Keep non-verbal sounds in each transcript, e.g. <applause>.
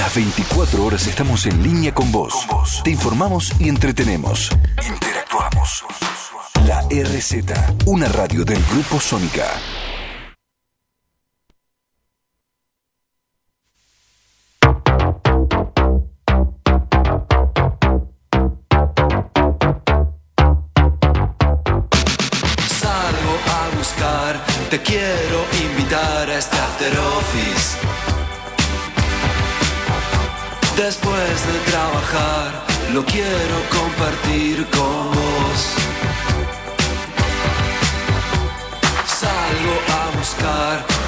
Las 24 horas estamos en línea con vos. Te informamos y entretenemos. Interactuamos. La RZ, una radio del Grupo Sónica.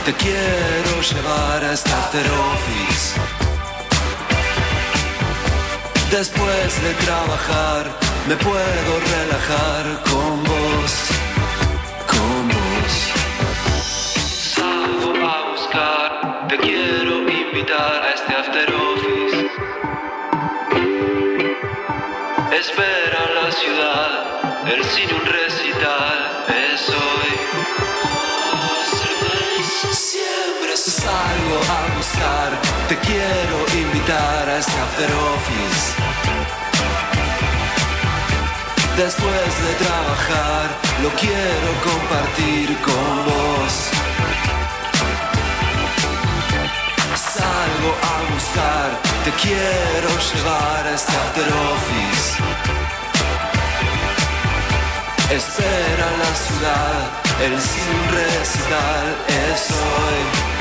Te quiero llevar a este after office. Después de trabajar, me puedo relajar con vos, con vos. Salgo a buscar, te quiero invitar a este after office. Espera la ciudad, el cine un recital, este after office. Después de trabajar, lo quiero compartir con vos. Salgo a buscar, te quiero llevar a este after office. Espera la ciudad, el sin recital es hoy.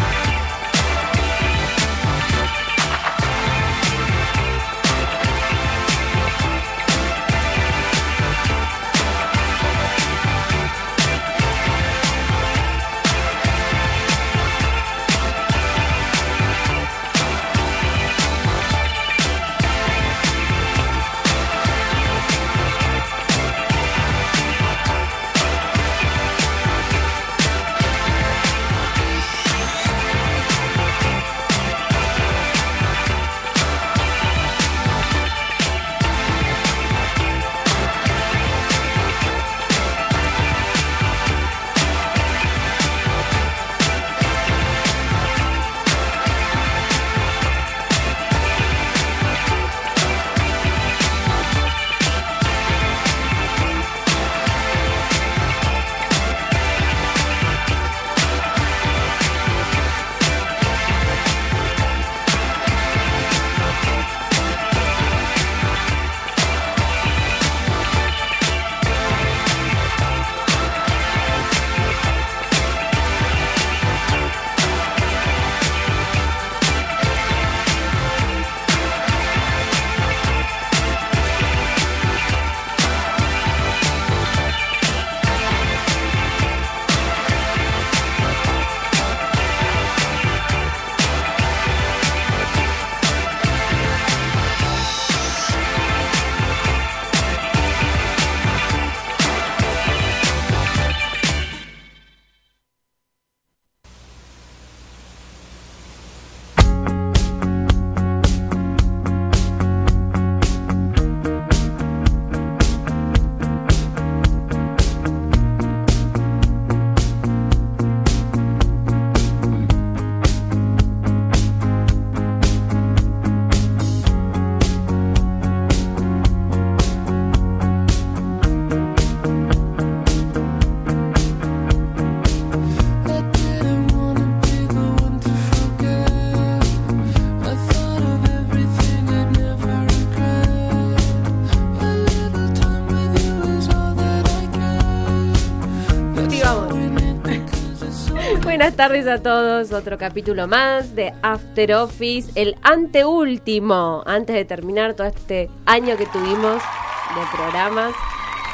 Buenas tardes a todos, otro capítulo más de After Office, el anteúltimo, antes de terminar todo este año que tuvimos de programas.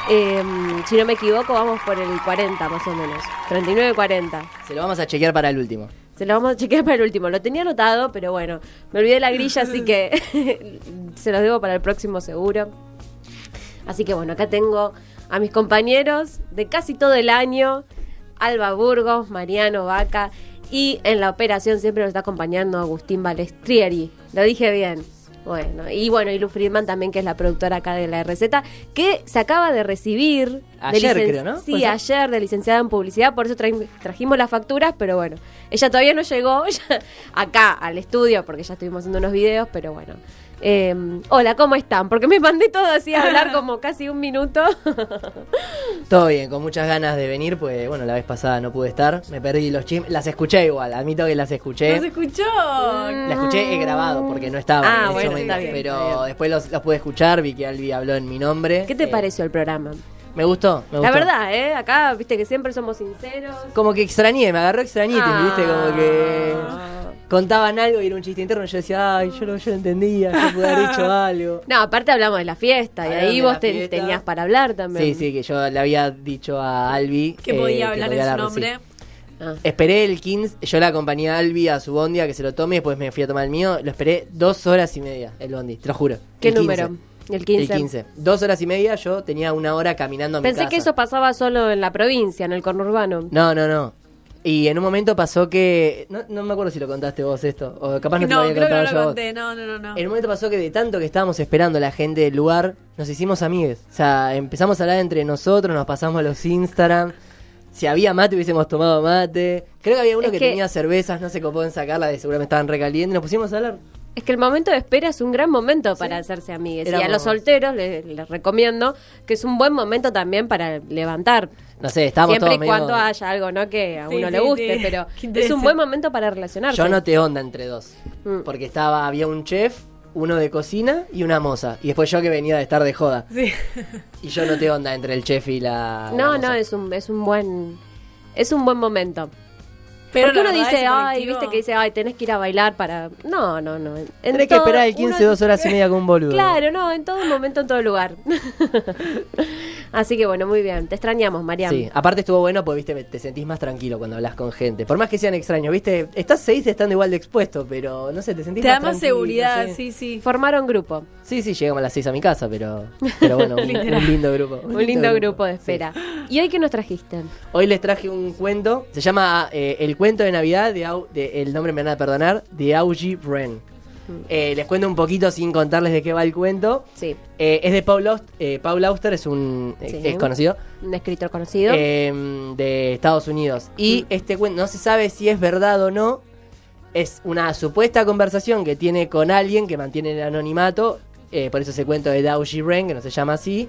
Eh, si no me equivoco, vamos por el 40 más o menos, 39-40. Se lo vamos a chequear para el último. Se lo vamos a chequear para el último. Lo tenía anotado, pero bueno, me olvidé la grilla, así que <laughs> se los debo para el próximo seguro. Así que bueno, acá tengo a mis compañeros de casi todo el año, Alba Burgos, Mariano Vaca y en la operación siempre nos está acompañando Agustín Balestrieri. Lo dije bien. Bueno, y bueno, y Lu Friedman también, que es la productora acá de la receta, que se acaba de recibir Ayer, creo, ¿no? Sí, ayer de licenciada en publicidad, por eso traim- trajimos las facturas, pero bueno, ella todavía no llegó <laughs> acá al estudio, porque ya estuvimos haciendo unos videos, pero bueno. Eh, hola, ¿cómo están? Porque me mandé todo así a hablar como <laughs> casi un minuto. <laughs> Todo bien, con muchas ganas de venir, pues bueno, la vez pasada no pude estar, me perdí los chismes, las escuché igual, admito que las escuché. ¿No se escuchó? La escuché he grabado porque no estaba Ah, en ese bueno, momento, está bien, pero está bien. después los, los pude escuchar, vi que Albi habló en mi nombre. ¿Qué te Eh, pareció el programa? Me gustó, me La gustó. verdad, ¿eh? Acá, viste que siempre somos sinceros. Como que extrañé, me agarró extrañitis, Ah. viste, como que contaban algo y era un chiste interno, y yo decía, ay, yo no, yo entendía, yo pude haber dicho <laughs> algo. No, aparte hablamos de la fiesta y ahí de vos te- fiesta. tenías para hablar también. Sí, sí, que yo le había dicho a Albi Que eh, podía hablar en su sí. nombre. Ah. Esperé el 15, yo la acompañé a Albi a su bondi a que se lo tome y después me fui a tomar el mío. Lo esperé dos horas y media, el bondi, te lo juro. ¿Qué El 15. número? El 15. El 15. Dos horas y media, yo tenía una hora caminando a mi Pensé casa. que eso pasaba solo en la provincia, en el conurbano. No, no, no. Y en un momento pasó que. No, no me acuerdo si lo contaste vos esto. O capaz no, te lo había creo que contado no yo lo a conté. No, no, no. no. En un momento pasó que de tanto que estábamos esperando a la gente del lugar, nos hicimos amigues. O sea, empezamos a hablar entre nosotros, nos pasamos los Instagram. Si había mate, hubiésemos tomado mate. Creo que había uno Es que, que- tenía cervezas, no se copó en sacarla, de seguramente estaban recalientes. Nos pusimos a hablar. Es que el momento de espera es un gran momento para hacerse amigues. Y a los solteros les, les recomiendo que es un buen momento también para levantar. No sé, estábamos Siempre y todos medio- cuando haya algo no que a Sí, uno sí, le guste, pero <laughs> es un buen momento para relacionarse. Yo noté onda entre dos. Mm. Porque estaba, había un chef, uno de cocina y una moza. Y después yo que venía de estar de joda. <laughs> Y yo noté onda entre el chef y la. No, la no, es un, es un buen es un buen momento. Pero Porque uno dice, ay, viste que dice, ay, tenés que ir a bailar para... No, no, no. En Tenés que esperar el 15 uno- dos horas y media con un boludo. Claro, no, en todo momento, en todo lugar. <laughs> Así que bueno, muy bien. Te extrañamos, Mariam. Sí, aparte estuvo bueno porque viste, te sentís más tranquilo cuando hablas con gente. Por más que sean extraños, viste, estás seis estando igual de expuesto, pero no sé, te sentís Te da más más tranquilo, seguridad, sí. sí, sí. Formaron grupo. Sí, sí, llegamos a las seis a mi casa, pero, pero bueno, <laughs> un, un lindo grupo. Un lindo grupo de Sí. ¿Y hoy qué nos trajiste? Hoy les traje un cuento, se llama eh, El cuento de Navidad, de, Au- de- el nombre me van a perdonar, de Augie Wren. Eh, les cuento un poquito sin contarles de qué va el cuento. Sí, Eh, es de Paul, Aust- eh, Paul Auster, es un Sí. es conocido. un escritor conocido. de Estados Unidos. Y este cuento no se sabe si es verdad o no. Es una supuesta conversación que tiene con alguien que mantiene el anonimato. por eso ese cuento de Dao Ren, que no se llama así.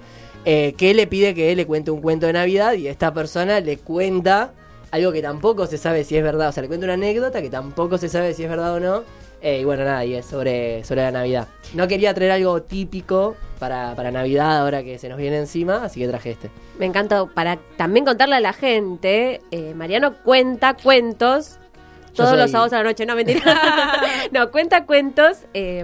Eh, que le pide que él le cuente un cuento de Navidad y esta persona le cuenta algo que tampoco se sabe si es verdad. O sea, le cuenta una anécdota que tampoco se sabe si es verdad o no. eh, y bueno, nada, y es sobre, sobre la Navidad. No quería traer algo típico para, para Navidad ahora que se nos viene encima, así que traje este. Me encanta para también contarle a la gente. eh, Mariano cuenta cuentos todos soy- los sábados a la noche. No, mentira. <laughs> no, cuenta cuentos. eh,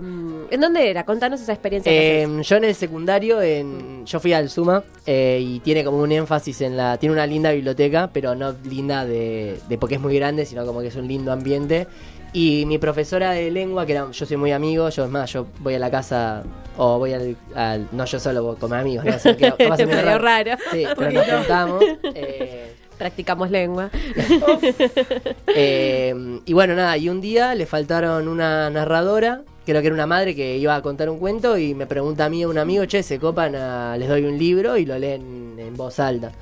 ¿En dónde era? Contanos esa experiencia. Eh, yo en el secundario, en, yo fui al Suma eh, y tiene como un énfasis en la. Tiene una linda biblioteca, pero no linda de, de porque es muy grande, sino como que es un lindo ambiente. Y mi profesora de lengua, que era, yo soy muy amigo, yo es más, yo voy a la casa o voy al. al- no yo solo, voy con mis amigos, ¿no? O sea, que <laughs> raro. Sí, <laughs> pero nos juntamos. eh, Practicamos lengua. <laughs> eh, y bueno, nada, y un día le faltaron una narradora, creo que era una madre que iba a contar un cuento y me pregunta a mí un amigo, che, se copan, a- les doy un libro y lo leen en voz alta.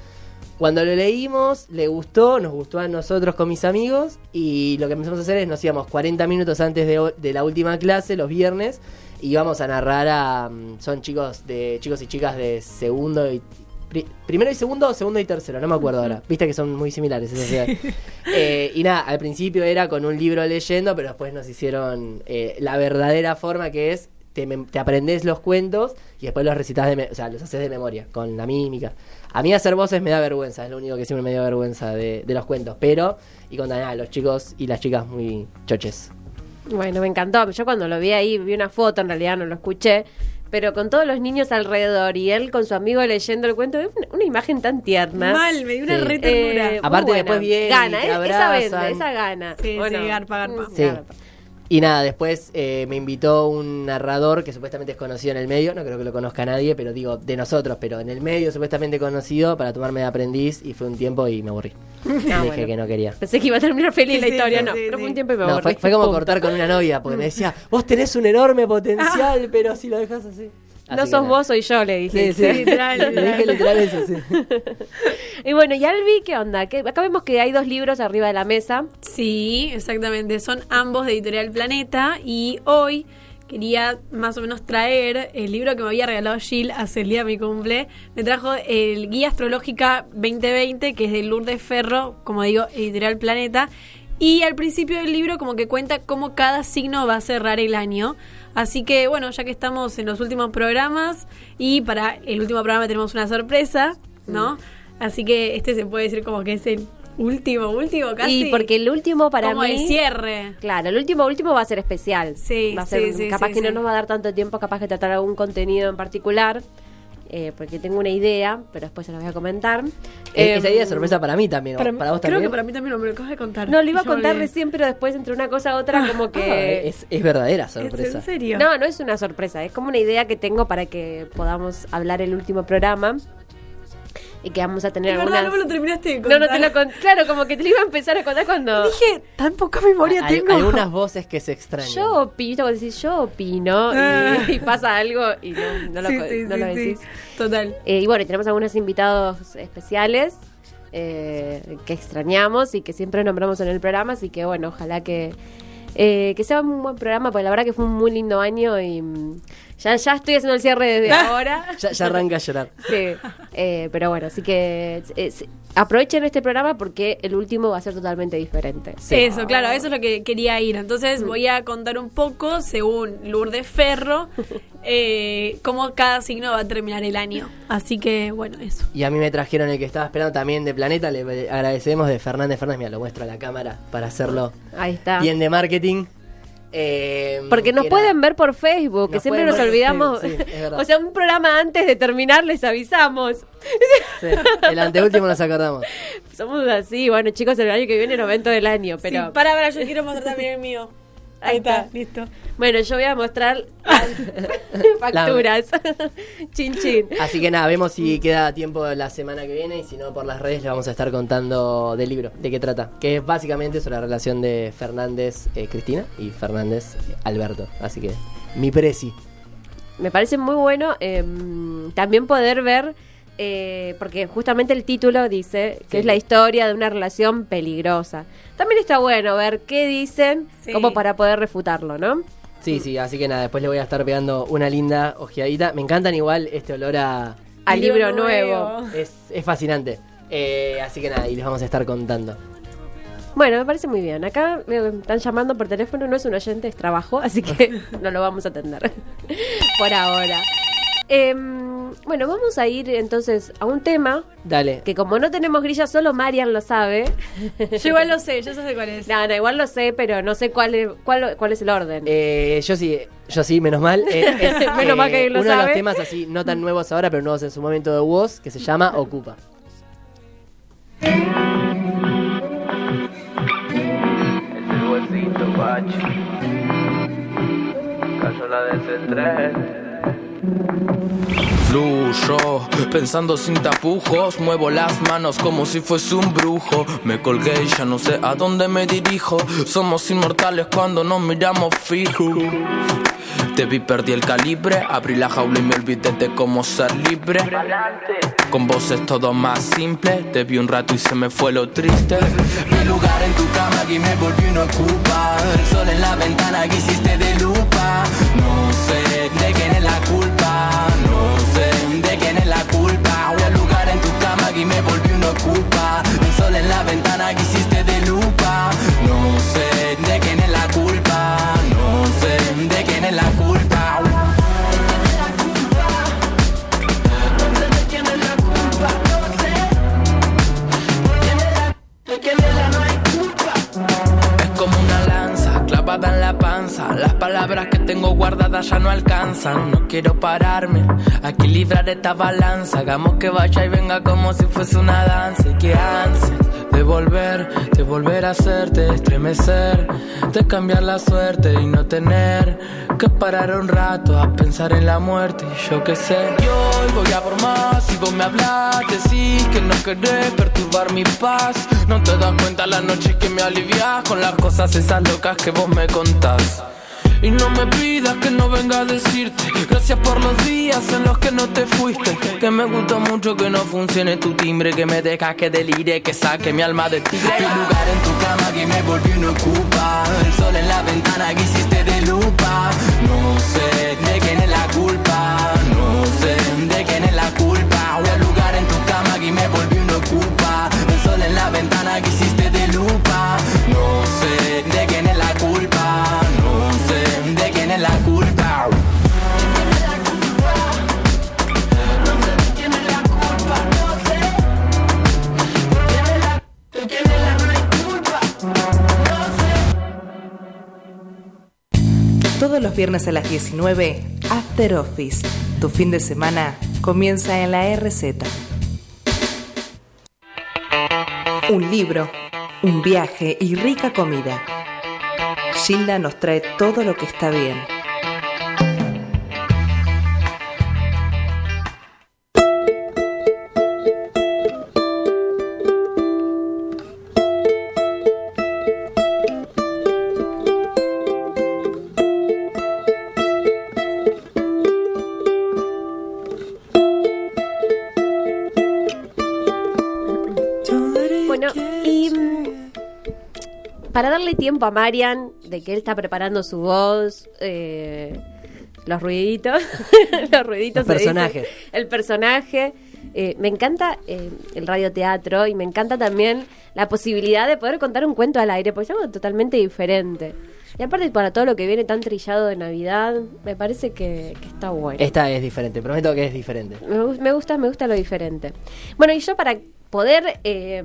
Cuando lo leímos, le gustó, nos gustó a nosotros con mis amigos y lo que empezamos a hacer es nos íbamos 40 minutos antes de, de la última clase, los viernes, y íbamos a narrar a... mm, Son chicos de chicos y chicas de segundo y... pri- Primero y segundo segundo y tercero, no me acuerdo ahora. Viste que son muy similares esas edades. Eh, y nada, al principio era con un libro leyendo, pero después nos hicieron eh, la verdadera forma que es, te, te aprendés los cuentos y después los recitas de, o sea, los haces de memoria, con la mímica. A mí hacer voces me da vergüenza, es lo único que siempre me dio vergüenza de, de los cuentos, pero, y con nada, los chicos y las chicas muy choches. Bueno, me encantó. Yo cuando lo vi ahí, vi una foto, en realidad no lo escuché, pero con todos los niños alrededor y él con su amigo leyendo el cuento, es una, una imagen tan tierna. Mal, me dio una Sí. re ternura. Eh, Aparte después viene y Gana, te eh, esa vende, esa gana. Sí, ¿O sí, garpa, garpa. Sí. Garpa. Y nada, después eh, me invitó un narrador que supuestamente es conocido en el medio, no creo que lo conozca nadie, pero digo, de nosotros, pero en el medio supuestamente conocido para tomarme de aprendiz y fue un tiempo y me aburrí. <laughs> Dije Ah, bueno. que no quería. Pensé que iba a terminar feliz Sí, la historia, sí, no, sí, pero sí. fue un tiempo y me No, aburrí. fue, fue como cortar con una novia, porque me decía, <laughs> vos tenés un enorme potencial, pero si lo dejas así. No sos nada. vos, soy yo, le dije. Sí, sí. <laughs> Literal, Le dije literal. literal eso, sí. <laughs> Y bueno, y Albi, ¿qué onda? ¿Qué- Acá vemos que hay dos libros arriba de la mesa. Sí, exactamente. Son ambos de Editorial Planeta y hoy quería más o menos traer el libro que me había regalado Jill hace el día de mi cumple. Me trajo el Guía Astrológica 2020, que es de Lourdes Ferro, como digo, Editorial Planeta. Y al principio del libro como que cuenta cómo cada signo va a cerrar el año. Así que bueno, ya que estamos en los últimos programas y para el último programa tenemos una sorpresa, ¿no? Así que este se puede decir como que es el último, último casi. Y porque el último para como mí... el cierre. Claro, el último último va a ser especial. Sí, va a ser, sí, sí, capaz sí, que no nos va a dar tanto tiempo, capaz que tratar algún contenido en particular, eh, porque tengo una idea, pero después se la voy a comentar. Eh, Eh, esa idea es sorpresa para mí también. Para, Para, vos creo también. que para mí también me lo acabas de contar. No, lo iba a contar recién, pero después entre una cosa a otra como Ah, que... es, es verdadera ¿Es sorpresa. en serio? No, no es una sorpresa, es como una idea que tengo para que podamos hablar el último programa y que vamos a tener Es verdad, algunas... no me lo terminaste de No, contar. no te lo conté. Claro, como que te lo iba a empezar a contar cuando... Dije, tan poca memoria Hay, tengo. algunas voces que se extrañan. Yo opino, ¿viste? cuando decís yo opino y- Ah. y, pasa algo y no, no lo, Sí, co- sí, no sí, lo sí. decís. Total. Eh, y bueno, y tenemos algunos invitados especiales eh, que extrañamos y que siempre nombramos en el programa, así que bueno, ojalá que, eh, que sea un buen programa, porque la verdad que fue un muy lindo año y ya, ya estoy haciendo el cierre desde <laughs> ahora. Ya, ya arranca a llorar. Sí, eh, pero bueno, así que eh, sí, aprovechen este programa porque el último va a ser totalmente diferente. Eso, claro, eso es lo que quería ir. Entonces voy a contar un poco, según Lourdes Ferro, <laughs> eh, cómo cada signo va a terminar el año. Así que, bueno, eso. Y a mí me trajeron el que estaba esperando también de Planeta. Le agradecemos de Fernández Fernández. Mira, lo muestro a la cámara para hacerlo Ahí está. bien de marketing. Eh, Porque nos era- pueden ver por Facebook, que Nos siempre nos ver olvidamos. Sí, <laughs> o sea, un programa antes de terminar les avisamos. Sí, el anteúltimo nos acordamos. <laughs> Somos así, bueno chicos, el año que viene el evento del año, pero... Sí, para, para, yo quiero mostrar también el mío. Ahí está, listo. Bueno, yo voy a mostrar <laughs> facturas. <laughs> chin chin. Así que nada, vemos si queda tiempo la semana que viene y si no por las redes le vamos a estar contando del libro, de qué trata, que es básicamente sobre la relación de Fernández eh, Cristina y Fernández eh, Alberto. Así que mi presi. Me parece muy bueno eh, también poder ver, eh, porque justamente el título dice que Sí. es la historia de una relación peligrosa. También está bueno ver qué dicen, Sí. como para poder refutarlo, ¿no? Sí, sí, así que nada, después le voy a estar pegando una linda ojeadita. Me encantan igual este olor a... Al Libro libro nuevo. nuevo. Es, es fascinante. Eh, así que nada, y les vamos a estar contando. Bueno, me parece muy bien. Acá me están llamando por teléfono, no es un oyente, es trabajo, así que <laughs> no lo vamos a atender <laughs> por ahora. Em, bueno, vamos a ir entonces a un tema Dale. que como no tenemos grilla, solo Marian lo sabe. Yo igual lo sé, yo sé cuál es. No, no, igual lo sé, pero no sé cuál es, cuál, cuál es el orden. Eh, yo sí, yo sí, menos mal. <laughs> Eh, es, Menos mal que alguien lo uno de los temas así, no tan nuevos ahora, pero nuevos en su momento de voz, que se llama Ocupa. Cayó la desentré. Fluyo, pensando sin tapujos, muevo las manos como si fuese un brujo. Me colgué y ya no sé a dónde me dirijo. Somos inmortales cuando nos miramos fijo. Te vi, perdí el calibre, abrí la jaula y me olvidé de cómo ser libre. Con vos es todo más simple, te vi un rato y se me fue lo triste. Mi lugar en tu cama y me volví una culpa. El sol en la ventana que hiciste de lupa. No sé de quién es la culpa, y me volví una culpa. El sol en la ventana Las palabras que tengo guardadas ya no alcanzan. No quiero pararme a equilibrar esta balanza. Hagamos que vaya y venga como si fuese una danza. Y que ansia de volver, de volver a hacerte estremecer. De cambiar la suerte y no tener que parar un rato a pensar en la muerte. Y yo qué sé. Y hoy voy a por más. Si vos me hablas, decís que no querés perturbar mi paz. No te das cuenta la noche que me alivias con las cosas esas locas que vos me contás. Y no me pidas que no venga a decirte. Gracias por los días en los que no te fuiste. Que me gusta mucho que no funcione tu timbre. Que me dejas que delire, que saque mi alma de tigre. El lugar en tu cama que me volvió no ocupa. El sol en la ventana que hiciste de lupa. No sé de quién es la culpa. No sé de quién es la culpa. El lugar en tu cama que me volvió Todos los viernes a las 19, After Office. Tu fin de semana comienza en la RZ. Un libro, un viaje y rica comida. Gilda nos trae todo lo que está bien. Para darle tiempo a Marian de que él está preparando su voz, eh, los ruiditos, <laughs> los ruiditos, Los personajes. el personaje. eh, me encanta eh, el radioteatro y me encanta también la posibilidad de poder contar un cuento al aire, porque es algo totalmente diferente. Y aparte para todo lo que viene tan trillado de Navidad, me parece que, que está bueno. Esta es diferente, prometo que es diferente. Me, me gusta, me gusta lo diferente. Bueno, y yo para poder, eh,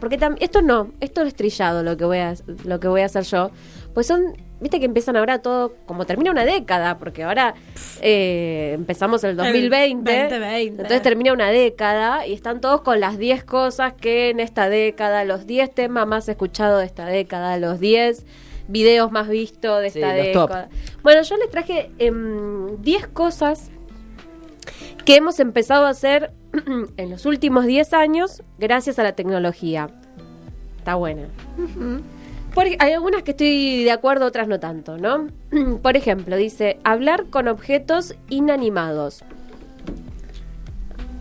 porque tam- esto no, esto es trillado lo que voy a, lo que voy a hacer yo, pues son, viste que empiezan ahora todo, como termina una década, porque ahora eh, empezamos el 2020, 2020. entonces termina una década y están todos con las 10 cosas que en esta década, los 10 temas más escuchados de esta década, los 10 videos más vistos de Sí, esta los top. década. Bueno, yo les traje em, 10 cosas que hemos empezado a hacer <clears throat> en los últimos 10 años gracias a la tecnología. Está buena. Por- hay algunas que estoy de acuerdo, otras no tanto, ¿no? <clears throat> Por ejemplo, dice, hablar con objetos inanimados.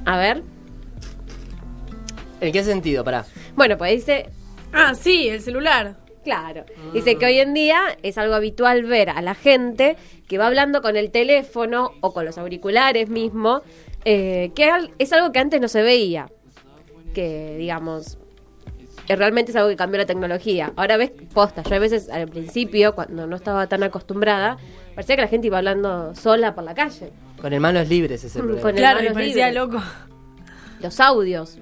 A ver. ¿En qué sentido? Pará. Bueno, pues dice, Ah, sí, el celular. Claro. Dice que hoy en día es algo habitual ver a la gente que va hablando con el teléfono o con los auriculares mismo, eh, que es algo que antes no se veía. Que, digamos, eh, realmente es algo que cambió la tecnología. Ahora ves, posta, yo a veces al principio, cuando no estaba tan acostumbrada, parecía que la gente iba hablando sola por la calle. Con el manos libres ese problema. con el- Claro, me manos parecía libres. loco. Los audios.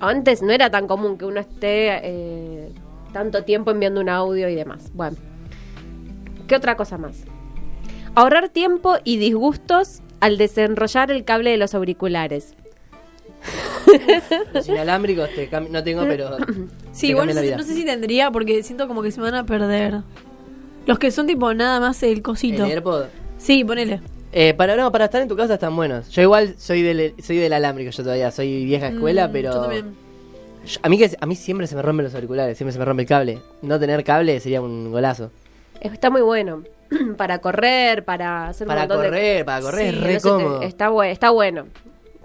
Antes no era tan común que uno esté eh, tanto tiempo enviando un audio y demás. Bueno, ¿qué otra cosa más? Ahorrar tiempo y disgustos al desenrollar el cable de los auriculares. Los inalámbricos te no tengo, pero. <laughs> Sí, te igual no la sé, vida. no sé si tendría porque siento como que se me van a perder. Los que son tipo nada más el cosito. El AirPod. Sí, ponele. Eh, para, no, para estar en tu casa están buenos. Yo igual soy del, soy del alámbrico, yo todavía soy vieja escuela, Mm, pero. Yo también. Yo- a, mí que, a mí siempre se me rompen los auriculares, siempre se me rompe el cable. No tener cable sería un golazo. Está muy bueno. <clears throat> para correr, para hacer un Para montón de- correr, para correr, Sí, es re se te- cómodo. está, bueno, está bueno.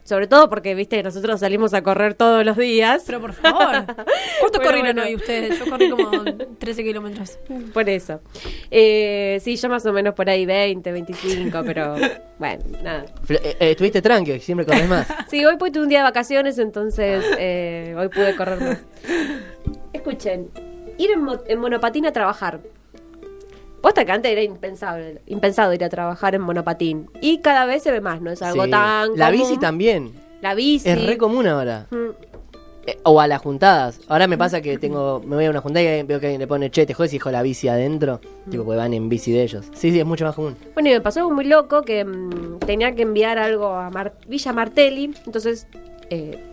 Sobre todo porque, viste, nosotros salimos a correr todos los días. Pero por favor. <laughs> ¿Cuánto Bueno, corrieron bueno. hoy ustedes? Yo corrí como 13 kilómetros. <laughs> Por eso. Eh, sí, yo más o menos por ahí 20, 25, pero <laughs> bueno, nada. Eh, eh, estuviste tranqui, siempre corres más. Sí, hoy tuve un día de vacaciones, entonces eh, hoy pude correr más. Escuchen, ir en, mo- en monopatín a trabajar. Posta que antes era impensable, impensado ir a trabajar en monopatín. Y cada vez se ve más, no es algo Sí. tan La común. bici también. La bici. Es re común ahora. Mm. Eh, o a las juntadas. Ahora me pasa que tengo me voy a una juntada y veo que alguien le pone, che, te jodes, hijo, la bici adentro. Tipo, porque van en bici de ellos. Sí, sí, es mucho más común. Bueno, y me pasó algo muy loco que mm, tenía que enviar algo a Mar- Villa Martelli, entonces eh,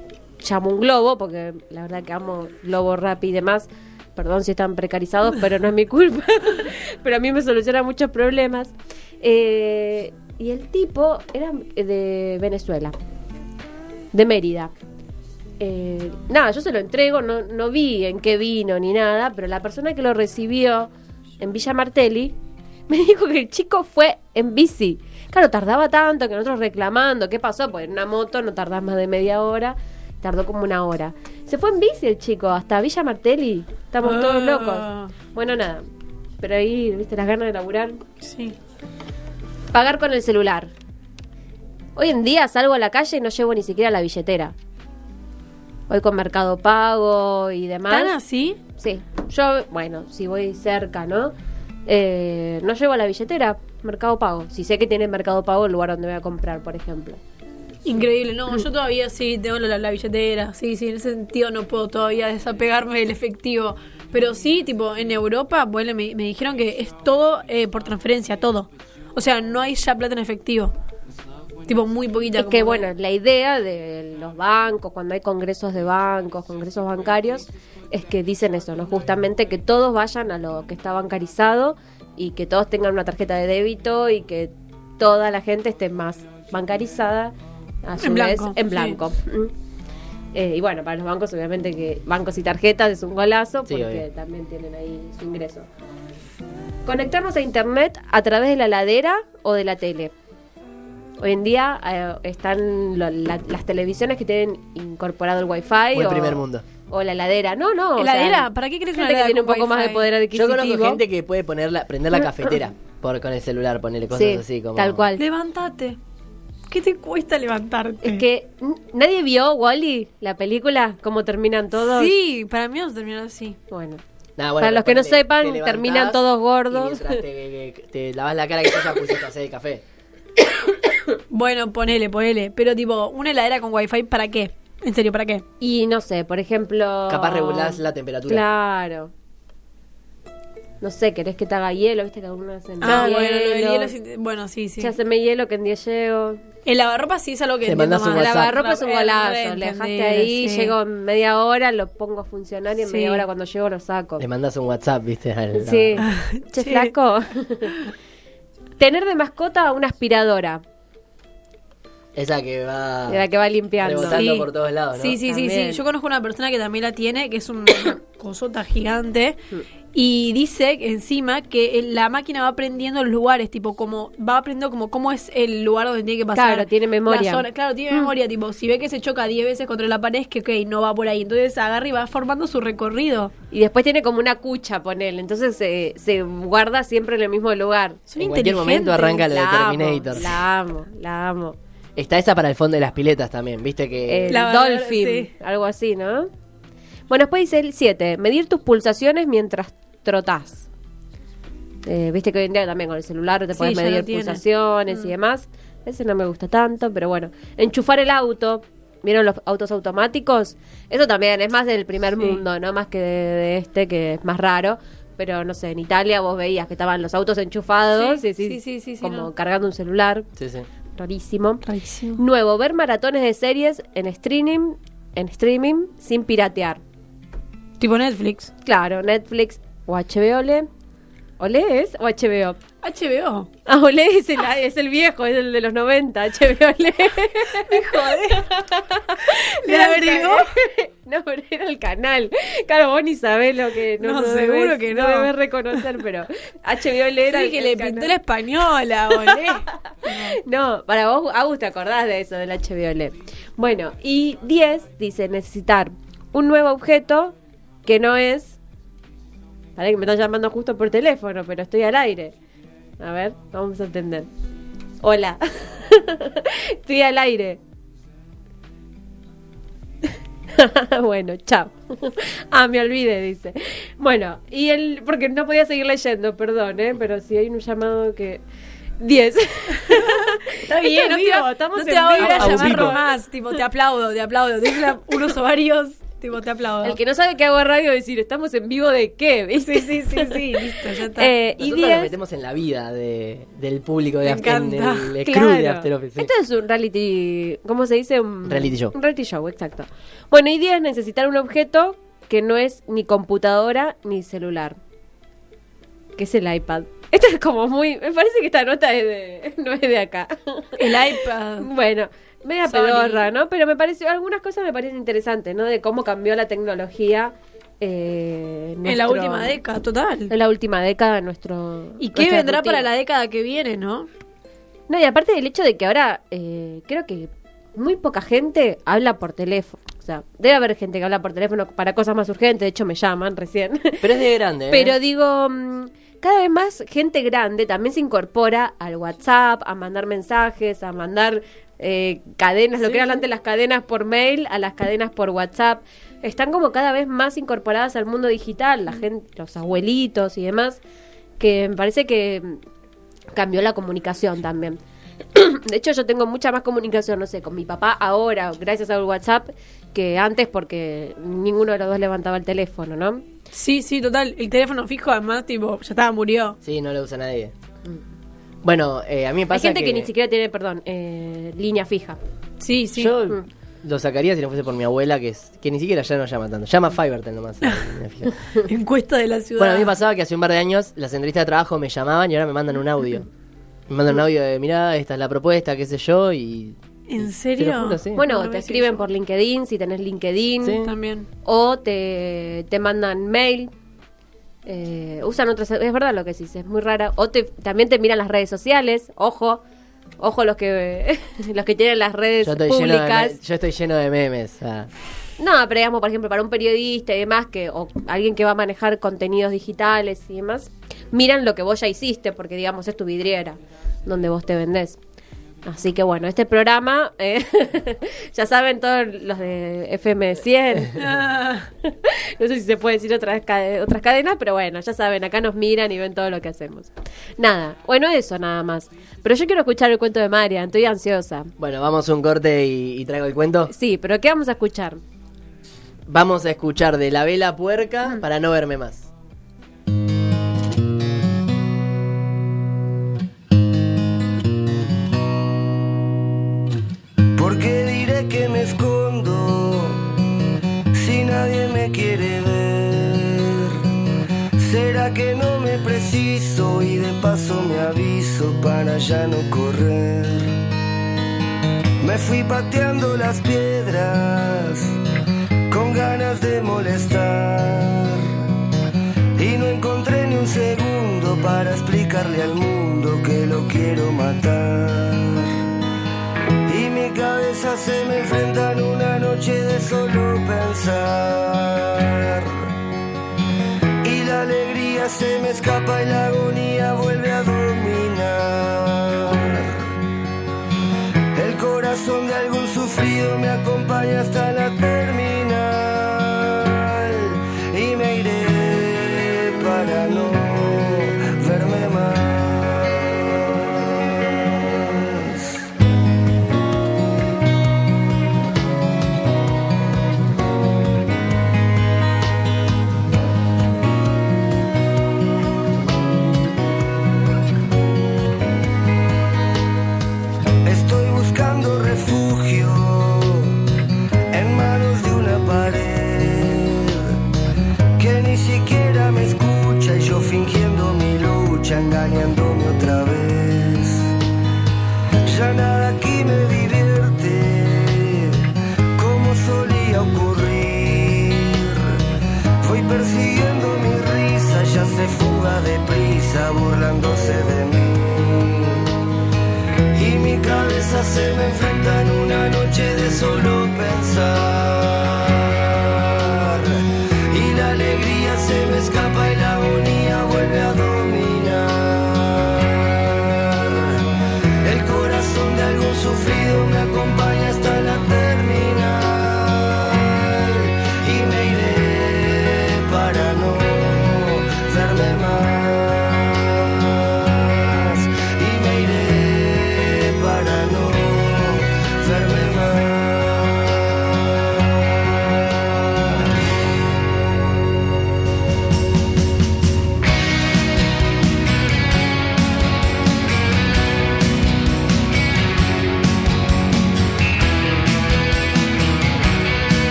llamo un globo, porque la verdad que amo Globo Rappi y demás. Perdón si están precarizados, pero no es mi culpa. <laughs> pero a mí me soluciona muchos problemas. Eh, y el tipo era de Venezuela, de Mérida. Eh, nada, yo se lo entrego, no, no vi en qué vino ni nada, pero la persona que lo recibió en Villa Martelli <laughs> Me dijo que el chico fue en bici. Claro, tardaba tanto que nosotros reclamando. ¿Qué pasó? Pues en una moto no tardás más de media hora. Tardó como una hora. Se fue en bici el chico, hasta Villa Martelli. Estamos todos Ah. locos. Bueno, nada. Pero ahí, viste, las ganas de laburar. Sí. Pagar con el celular. Hoy en día salgo a la calle y no llevo ni siquiera la billetera. Hoy con Mercado Pago y demás. ¿Tan así? Sí, yo, bueno, si voy cerca, ¿no? Eh, no llevo la billetera, Mercado Pago. Si sé que tiene Mercado Pago el lugar donde voy a comprar, por ejemplo. Increíble, no, yo todavía sí tengo la, la billetera, sí, sí, en ese sentido no puedo todavía desapegarme del efectivo, pero sí, tipo, en Europa, bueno, me, me dijeron que es todo eh, por transferencia, todo, o sea, no hay ya plata en efectivo, tipo, muy poquita. Es como que, bueno, la idea de los bancos, cuando hay congresos de bancos, congresos bancarios, es que dicen eso, ¿no? Justamente que todos vayan a lo que está bancarizado y que todos tengan una tarjeta de débito y que toda la gente esté más bancarizada a su En vez blanco, en blanco. Mm. Eh, y bueno, para los bancos, obviamente que bancos y tarjetas es un golazo porque también tienen ahí su ingreso. Conectarnos a internet a través de la ladera o de la tele. Hoy en día eh, están lo- la- las televisiones que tienen incorporado el wifi o, primer mundo. o la heladera. No, no. o sea, ¿Heladera? ¿Para qué una gente que heladera tiene un poco más de poder Yo adquisitivo. conozco gente que puede ponerla, prender la cafetera por, con el celular, ponerle cosas Sí, así como. tal cual. Levántate. ¿Qué te cuesta levantarte? Es que nadie vio Wally, la película, cómo terminan todos. Sí, para mí no terminó así. Bueno. Nah, bueno, Para los que no sepan, te terminan todos gordos. y te, te lavas la cara que ya pusiste a hacer el café. <coughs> Bueno, ponele, ponele, pero tipo, una heladera con wifi, ¿para qué? En serio, ¿para qué? Y no sé, por ejemplo. Capaz regulás la temperatura. Claro. No sé, querés que te haga hielo, viste que algunos hacen Ah, hielo. bueno, lo del hielo sí- bueno, sí, sí. Ya haceme hielo que en 10 llego. El lavarropa sí es algo que Te entiendo más. El lavarropa es un Eh, golazo. Le dejaste ahí, sí. llego en media hora, lo pongo a funcionar y en Sí. media hora cuando llego lo saco. Le mandas un WhatsApp, ¿viste? Al- Sí. <laughs> che, Sí. flaco. <laughs> Tener de mascota una aspiradora, Esa que va. de la que va limpiando. Rebotando. por todos lados, ¿no? Sí, sí, sí, También. sí. Yo conozco una persona que también la tiene, que es una <coughs> cosota gigante. Y dice encima que el- la máquina va aprendiendo los lugares, tipo como va aprendiendo como cómo es el lugar donde tiene que pasar. Claro, tiene memoria. la zona. Claro, tiene memoria, tipo, si ve que se choca 10 veces contra la pared, es que ok, no va por ahí. Entonces agarra y va formando su recorrido. Y después tiene como una cucha, ponele. Entonces se, se guarda siempre en el mismo lugar. Son En cualquier momento arranca de La amo, Terminator. la amo, la amo. Está esa para el fondo de las piletas también, ¿viste? Que. El La Dolphin, sí. algo así, ¿no? Bueno, después dice el 7, medir tus pulsaciones mientras trotás. Eh, Viste que hoy en día también con el celular te Sí, puedes medir. Mm. pulsaciones y demás. Ese no me gusta tanto, pero bueno. Enchufar el auto. ¿Vieron los autos automáticos? Eso también es más del primer Sí. mundo, no más que de, de este, que es más raro. Pero no sé, en Italia vos veías que estaban los autos enchufados Sí, sí, sí, sí, sí, como no. cargando un celular. Sí, sí. Rarísimo. Rarísimo. Nuevo, ver maratones de series en streaming, en streaming sin piratear. Tipo Netflix. Claro, Netflix o HBO Ole. ¿Ole es o HBO? HBO. Ah, Ole es el, es el viejo, es el de los 90, HBO Ole. Me jodé. ¿Le averiguó? No, pero era el canal. Claro, vos ni sabés lo que... No, seguro que no. debes reconocer, pero HBO era Sí, el- que el le canal. pintó la española, olé. <laughs> No, para vos, Agus, te acordás de eso, del HBOL. Bueno, y 10 dice necesitar un nuevo objeto que no es. Parece que me están llamando justo por teléfono, pero estoy al aire. A ver, vamos a atender. Hola. <laughs> estoy al aire. <laughs> bueno, chao. <laughs> ah, me olvidé, dice. Bueno, y el. Porque no podía seguir leyendo, perdón, ¿eh? Pero si hay un llamado que. 10. Está bien, en no vivo, te, estamos no en te voy a llamar más. Tipo, te aplaudo, te aplaudo. Tienes la- unos ovarios, tipo, te aplaudo. El que no sabe qué hago en radio decir, ¿estamos en vivo de qué? ¿Viste? Sí, sí, sí, sí, listo, ya está. <laughs> Eh, y Nosotros nos 10. metemos en la vida de, del público de After, en encanta. el Claro. crew de After Office. sí. Esto es un reality, ¿cómo se dice? Un Reality show. Un reality show, exacto. Bueno, y 10, necesitar un objeto que no es ni computadora ni celular. Que es el iPad. <laughs> Esto es como muy... Me parece que esta nota es de, <laughs> no es de acá. El iPad. Bueno, media Sorry. pedorra, ¿no? Pero me pareció, algunas cosas me parecen interesantes, ¿no? De cómo cambió la tecnología eh, En la última década, total. En la última década, nuestro. ¿Y qué vendrá rutina. para la década que viene, no? No, y aparte del hecho de que ahora eh, creo que muy poca gente habla por teléfono. O sea, debe haber gente que habla por teléfono para cosas más urgentes. De hecho, me llaman recién. Pero es de grande, <laughs> ¿eh? Pero digo, mm, cada vez más gente grande también se incorpora al WhatsApp, a mandar mensajes, a mandar eh, cadenas, lo que eran antes las cadenas por mail, a las cadenas por WhatsApp. Están como cada vez más incorporadas al mundo digital, la gente, los abuelitos y demás, que me parece que cambió la comunicación también. <clears throat> De hecho, yo tengo mucha más comunicación, no sé, con mi papá ahora, gracias al WhatsApp, que antes porque ninguno de los dos levantaba el teléfono, ¿no? Sí, sí, total. El teléfono fijo, además, tipo, ya estaba, murió. Sí, no lo usa nadie. Bueno, eh, a mí me Hay pasa gente que... ni siquiera tiene, perdón, eh, línea fija. Sí, sí. Yo Mm. lo sacaría si no fuese por mi abuela, que es que ni siquiera ya no llama tanto. Llama Fivertel nomás. <laughs> <laughs> Encuesta de la ciudad. bueno, a mí me pasaba que hace un par de años las entrevistas de trabajo me llamaban y ahora me mandan un audio. Me mandan un audio de, mirá, esta es la propuesta, qué sé yo, y... ¿En Te lo serio? juro, sí. Bueno, No te escriben por LinkedIn, si tenés LinkedIn, Sí. También. o te, te mandan mail. Eh, usan otras, es verdad lo que decís, es muy rara. O te, también te miran las redes sociales, ojo, ojo los que <laughs> los que tienen las redes Yo estoy, lleno de, públicas. yo estoy lleno de memes. ah. No, pero digamos, por ejemplo, para un periodista y demás, que o alguien que va a manejar contenidos digitales y demás, miran lo que vos ya hiciste, porque digamos es tu vidriera donde vos te vendés. Así que bueno, este programa, eh, <laughs> ya saben todos los de FM100. Ah, <laughs> no sé si se puede decir otras, cade- otras cadenas, pero bueno, ya saben, acá nos miran y ven todo lo que hacemos. Nada, bueno, eso nada más. Pero yo quiero escuchar el cuento de Marian, estoy ansiosa. Bueno, vamos a un corte y, y traigo el cuento. Sí, pero ¿qué vamos a escuchar? Vamos a escuchar de la vela puerca para no verme más. ¿Será que no me preciso y de paso me aviso para ya no correr? Me fui pateando las piedras con ganas de molestar y no encontré ni un segundo para explicarle al mundo que lo quiero matar. Y mi cabeza se me enfrenta en una noche de solo pensar. Y se me escapa y la agonía vuelve a dominar. El corazón de algún sufrido me acompaña hasta la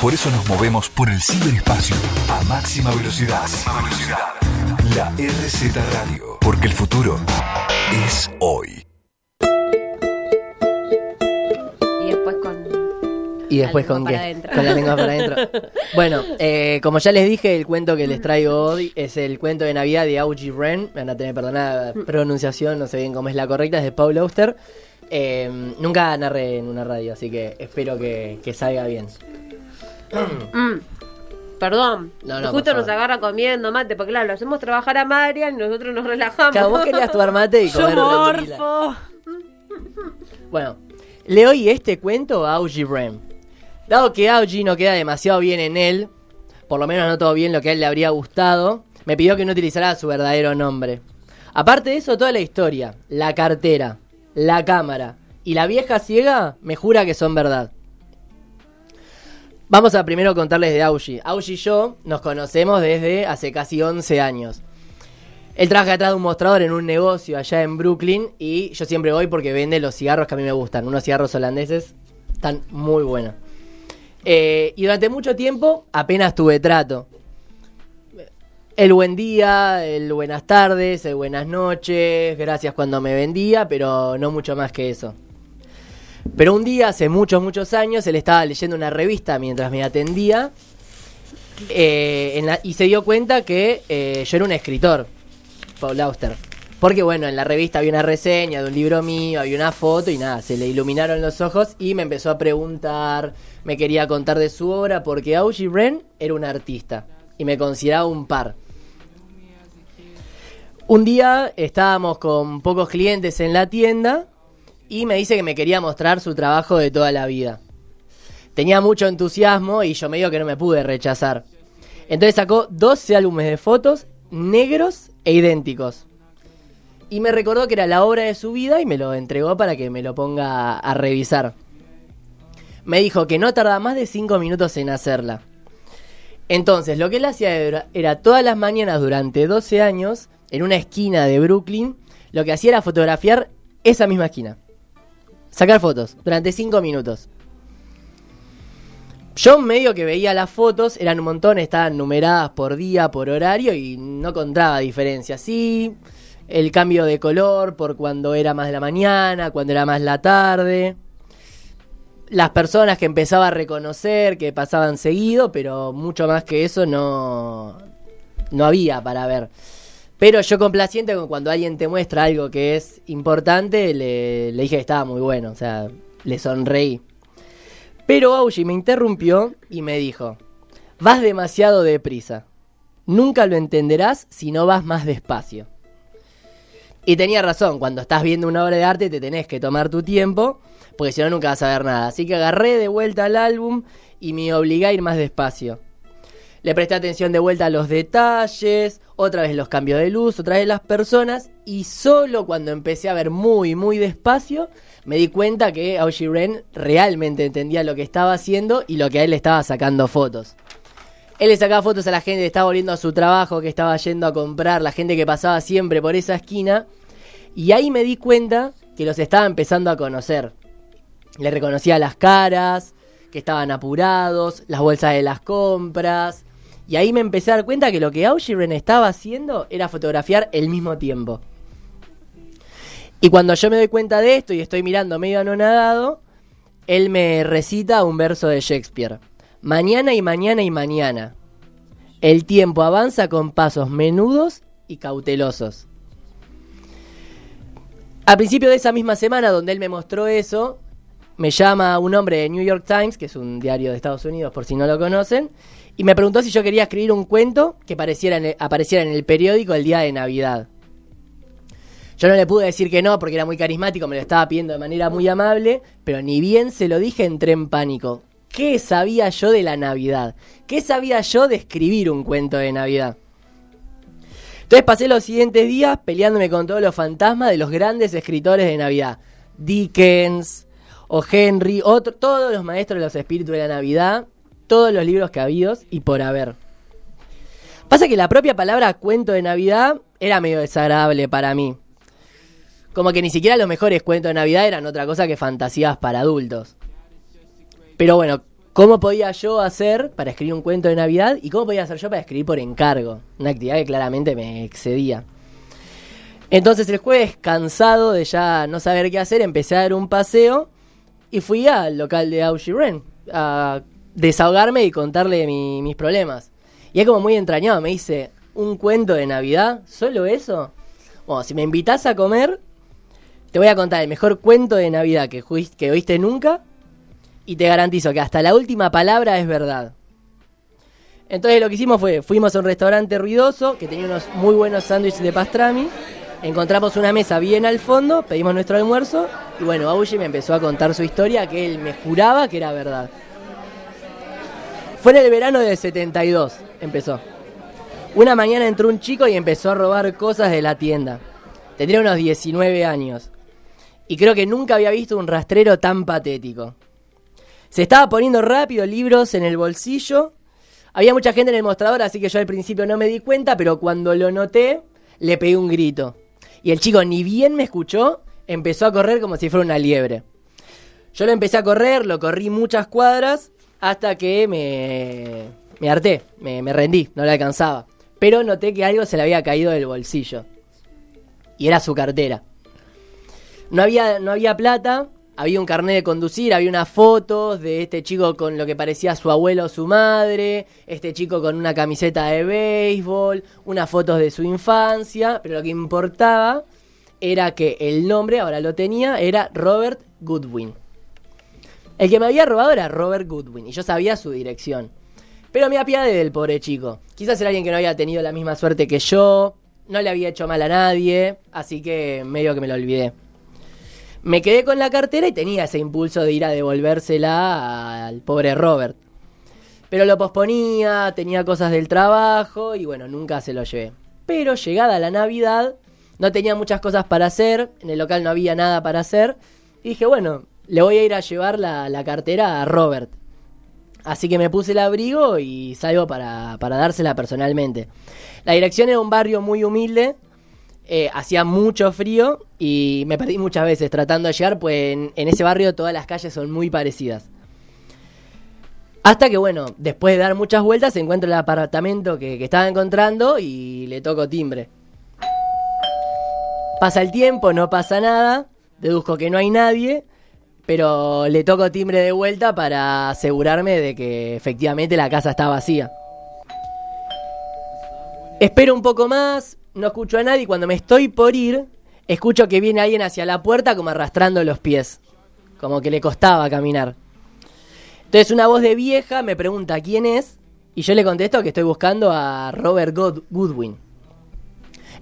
Por eso nos movemos por el ciberespacio a máxima velocidad. Máxima velocidad. La RZ Radio. Porque el futuro es hoy. Y después con. Y después La con qué? adentro. Con la lengua para adentro. <laughs> Bueno, eh, como ya les dije, el cuento que les traigo hoy es el cuento de Navidad de Augie Wren. Me van a tener perdonada la pronunciación, no sé bien cómo es la correcta, es de Paul Auster. Eh, nunca narré en una radio, así que espero que, que salga bien. Mm. Perdón. No, no, Justo nos agarra comiendo mate, porque claro, lo hacemos trabajar a Marian y nosotros nos relajamos. Claro, vos querías tu mate y <laughs> comer morfo. Bueno, le doy este cuento a Augie Wren. Dado que Augie no queda demasiado bien en él, por lo menos no todo bien lo que a él le habría gustado, me pidió que no utilizara su verdadero nombre. Aparte de eso, toda la historia, la cartera, la cámara y la vieja ciega me jura que son verdad. Vamos a primero contarles de Augie. Augie y yo nos conocemos desde hace casi 11 años. Él trabaja atrás de un mostrador en un negocio allá en Brooklyn y yo siempre voy porque vende los cigarros que a mí me gustan. Unos cigarros holandeses están muy buenos. Eh, y durante mucho tiempo apenas tuve trato. El buen día, el buenas tardes, el buenas noches, gracias cuando me vendía, pero no mucho más que eso. Pero un día, hace muchos, muchos años, él estaba leyendo una revista mientras me atendía eh, en la- y se dio cuenta que eh, yo era un escritor, Paul Auster. Porque bueno, en la revista había una reseña de un libro mío, había una foto y nada, se le iluminaron los ojos y me empezó a preguntar, me quería contar de su obra porque Augie Wren era un artista y me consideraba un par. Un día estábamos con pocos clientes en la tienda y me dice que me quería mostrar su trabajo de toda la vida. Tenía mucho entusiasmo y yo medio que no me pude rechazar. Entonces sacó 12 álbumes de fotos negros e idénticos. Y me recordó que era la obra de su vida y me lo entregó para que me lo ponga a revisar. Me dijo que no tardaba más de 5 minutos en hacerla. Entonces, lo que él hacía era todas las mañanas durante 12 años, en una esquina de Brooklyn, lo que hacía era fotografiar esa misma esquina. Sacar fotos durante 5 minutos. Yo medio que veía las fotos, eran un montón, estaban numeradas por día, por horario y no contaba diferencia. Sí, el cambio de color por cuando era más la mañana, cuando era más la tarde. Las personas que empezaba a reconocer, que pasaban seguido, pero mucho más que eso no, no había para ver. Pero yo complaciente con cuando alguien te muestra algo que es importante, le, le dije que estaba muy bueno, o sea, le sonreí. Pero Augie me interrumpió y me dijo, vas demasiado deprisa. Nunca lo entenderás si no vas más despacio. Y tenía razón, cuando estás viendo una obra de arte te tenés que tomar tu tiempo, porque si no nunca vas a ver nada. Así que agarré de vuelta al álbum y me obligué a ir más despacio. Le presté atención de vuelta a los detalles, otra vez los cambios de luz, otra vez las personas, y solo cuando empecé a ver muy, muy despacio, me di cuenta que Aoshi Ren realmente entendía lo que estaba haciendo y lo que a él le estaba sacando fotos. Él le sacaba fotos a la gente que estaba volviendo a su trabajo, que estaba yendo a comprar, la gente que pasaba siempre por esa esquina, y ahí me di cuenta que los estaba empezando a conocer. Le reconocía las caras, que estaban apurados, las bolsas de las compras. Y ahí me empecé a dar cuenta que lo que Aushiren estaba haciendo era fotografiar el mismo tiempo. Y cuando yo me doy cuenta de esto y estoy mirando medio anonadado, él me recita un verso de Shakespeare. Mañana y mañana y mañana. El tiempo avanza con pasos menudos y cautelosos. A principio de esa misma semana donde él me mostró eso, me llama un hombre de New York Times, que es un diario de Estados Unidos por si no lo conocen, y me preguntó si yo quería escribir un cuento que apareciera en el, periódico el día de Navidad. Yo no le pude decir que no porque era muy carismático, me lo estaba pidiendo de manera muy amable, pero ni bien se lo dije entré en pánico. ¿Qué sabía yo de la Navidad? ¿Qué sabía yo de escribir un cuento de Navidad? Entonces pasé los siguientes días peleándome con todos los fantasmas de los grandes escritores de Navidad. Dickens o Henry, todos los maestros de los espíritus de la Navidad, todos los libros que habidos y por haber. Pasa que la propia palabra cuento de Navidad era medio desagradable para mí. Como que ni siquiera los mejores cuentos de Navidad eran otra cosa que fantasías para adultos. Pero bueno, ¿cómo podía yo hacer para escribir un cuento de Navidad y cómo podía hacer yo para escribir por encargo? Una actividad que claramente me excedía. Entonces el jueves, cansado de ya no saber qué hacer, empecé a dar un paseo y fui al local de Auchi Ren a desahogarme y contarle mi- mis problemas. Y es como muy entrañado, me dice, ¿un cuento de Navidad? ¿Solo eso? Bueno, si me invitas a comer, te voy a contar el mejor cuento de Navidad que, que oíste nunca y te garantizo que hasta la última palabra es verdad. Entonces lo que hicimos fue, fuimos a un restaurante ruidoso que tenía unos muy buenos sándwiches de pastrami, encontramos una mesa bien al fondo, pedimos nuestro almuerzo y bueno, Augie me empezó a contar su historia que él me juraba que era verdad. Fue en el verano del 72, empezó. Una mañana entró un chico y empezó a robar cosas de la tienda. Tendría unos 19 años. Y creo que nunca había visto un rastrero tan patético. Se estaba poniendo rápido libros en el bolsillo. Había mucha gente en el mostrador, así que yo al principio no me di cuenta, pero cuando lo noté, le pegué un grito. Y el chico ni bien me escuchó, empezó a correr como si fuera una liebre. Yo lo empecé a correr, lo corrí muchas cuadras, hasta que me, harté, me, me rendí, no le alcanzaba. Pero noté que algo se le había caído del bolsillo. Y era su cartera. No había, no había plata, había un carnet de conducir, había unas fotos de este chico con lo que parecía su abuelo o su madre, este chico con una camiseta de béisbol, unas fotos de su infancia, pero lo que importaba era que el nombre, ahora lo tenía, era Robert Goodwin. El que me había robado era Robert Goodwin y yo sabía su dirección. Pero me apiadé del pobre chico. Quizás era alguien que no había tenido la misma suerte que yo, no le había hecho mal a nadie, así que medio que me lo olvidé. Me quedé con la cartera y tenía ese impulso de ir a devolvérsela al pobre Robert. Pero lo posponía, tenía cosas del trabajo y bueno, nunca se lo llevé. Pero llegada la Navidad, no tenía muchas cosas para hacer, en el local no había nada para hacer. Y dije, bueno, le voy a ir a llevar la, la cartera a Robert. Así que me puse el abrigo y salgo para, para dársela personalmente. La dirección era un barrio muy humilde, eh, hacía mucho frío y me perdí muchas veces tratando de llegar, pues en, en ese barrio todas las calles son muy parecidas. Hasta que, bueno, después de dar muchas vueltas, encuentro el apartamento que, que estaba encontrando y le toco timbre. Pasa el tiempo, no pasa nada, deduzco que no hay nadie, pero le toco timbre de vuelta para asegurarme de que efectivamente la casa está vacía. Espero un poco más, no escucho a nadie cuando me estoy por ir, escucho que viene alguien hacia la puerta como arrastrando los pies, como que le costaba caminar. Entonces una voz de vieja me pregunta quién es y yo le contesto que estoy buscando a Robert God- Goodwin.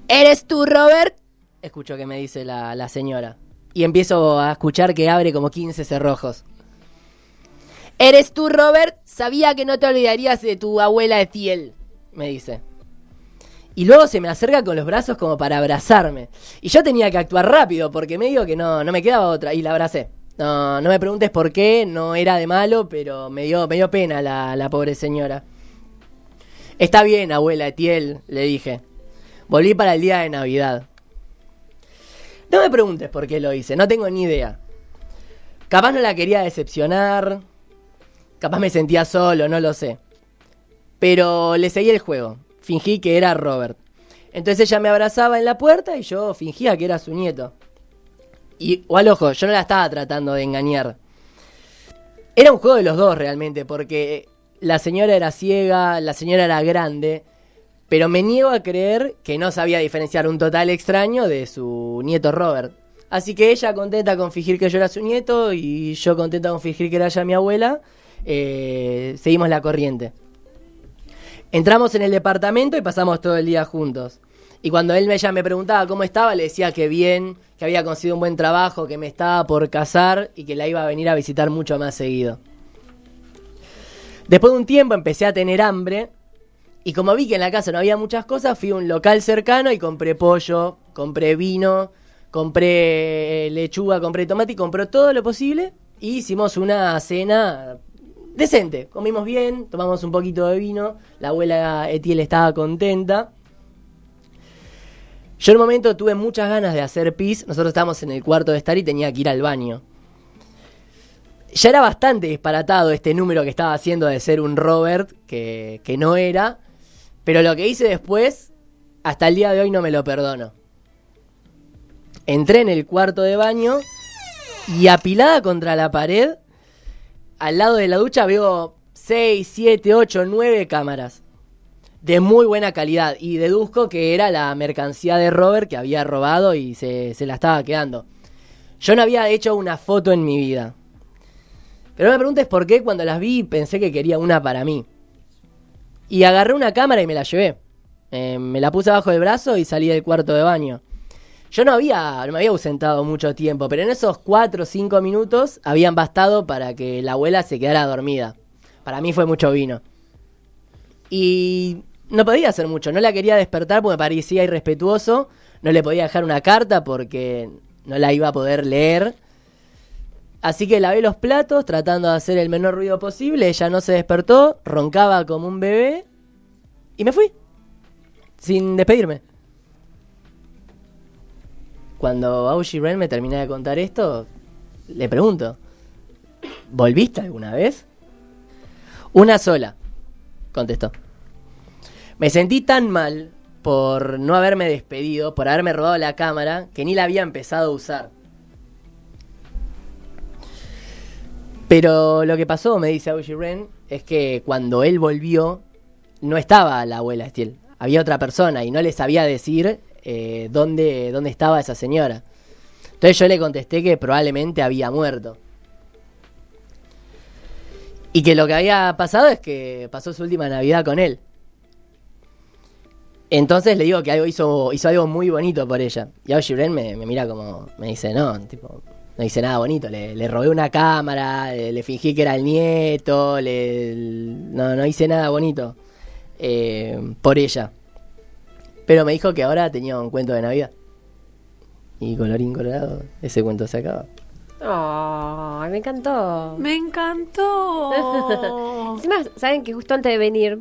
¿Eres tú, Robert? Escucho que me dice la, la señora. Y empiezo a escuchar que abre como 15 cerrojos. ¿Eres tú, Robert? Sabía que no te olvidarías de tu abuela Etiel, me dice. Y luego se me acerca con los brazos como para abrazarme. Y yo tenía que actuar rápido porque me digo que no, no me quedaba otra. Y la abracé. No, no me preguntes por qué, no era de malo, pero me dio, me dio pena la, la pobre señora. Está bien, abuela Etiel, le dije. Volví para el día de Navidad. No me preguntes por qué lo hice, no tengo ni idea. Capaz no la quería decepcionar, capaz me sentía solo, no lo sé. Pero le seguí el juego, fingí que era Robert. Entonces ella me abrazaba en la puerta y yo fingía que era su nieto. Y, o al ojo, yo no la estaba tratando de engañar. Era un juego de los dos realmente, porque la señora era ciega, la señora era grande, pero me niego a creer que no sabía diferenciar un total extraño de su nieto Robert. Así que ella contenta con fingir que yo era su nieto y yo contenta con fingir que era ya mi abuela, eh, seguimos la corriente. Entramos en el departamento y pasamos todo el día juntos. Y cuando él ella me preguntaba cómo estaba, le decía que bien, que había conseguido un buen trabajo, que me estaba por casar y que la iba a venir a visitar mucho más seguido. Después de un tiempo empecé a tener hambre y como vi que en la casa no había muchas cosas, fui a un local cercano y compré pollo, compré vino, compré lechuga, compré tomate y compré todo lo posible. Y hicimos una cena decente. Comimos bien, tomamos un poquito de vino, la abuela Etiel estaba contenta. Yo en un momento tuve muchas ganas de hacer pis, nosotros estábamos en el cuarto de estar y tenía que ir al baño. Ya era bastante disparatado este número que estaba haciendo de ser un Robert, que, que no era. Pero lo que hice después, hasta el día de hoy no me lo perdono. Entré en el cuarto de baño y apilada contra la pared, al lado de la ducha veo 6, 7, 8, 9 cámaras. De muy buena calidad. Y deduzco que era la mercancía de Robert que había robado y se, se la estaba quedando. Yo no había hecho una foto en mi vida. Pero me preguntes por qué cuando las vi pensé que quería una para mí. Y agarré una cámara y me la llevé. Eh, me la puse abajo del brazo y salí del cuarto de baño. Yo no había, no me había ausentado mucho tiempo, pero en esos 4 o 5 minutos habían bastado para que la abuela se quedara dormida. Para mí fue mucho vino. Y no podía hacer mucho, no la quería despertar porque me parecía irrespetuoso, no le podía dejar una carta porque no la iba a poder leer. Así que lavé los platos tratando de hacer el menor ruido posible, ella no se despertó, roncaba como un bebé y me fui, sin despedirme. Cuando Augie Ren me terminé de contar esto, le pregunto, ¿volviste alguna vez? Una sola, contestó. Me sentí tan mal por no haberme despedido, por haberme robado la cámara, que ni la había empezado a usar. Pero lo que pasó, me dice Augie Ren, es que cuando él volvió, no estaba la abuela Stiel. Había otra persona y no le sabía decir eh, dónde, dónde estaba esa señora. Entonces yo le contesté que probablemente había muerto. Y que lo que había pasado es que pasó su última Navidad con él. Entonces le digo que algo hizo, hizo algo muy bonito por ella. Y ahora Gibran me, me mira como, me dice, no, tipo, no hice nada bonito. Le, le robé una cámara, le, le fingí que era el nieto, le, no, no hice nada bonito eh, por ella. Pero me dijo que ahora tenía un cuento de Navidad. Y colorín colorado, ese cuento se acaba. Ay, me encantó. Me encantó. <laughs> Encima, saben que justo antes de venir,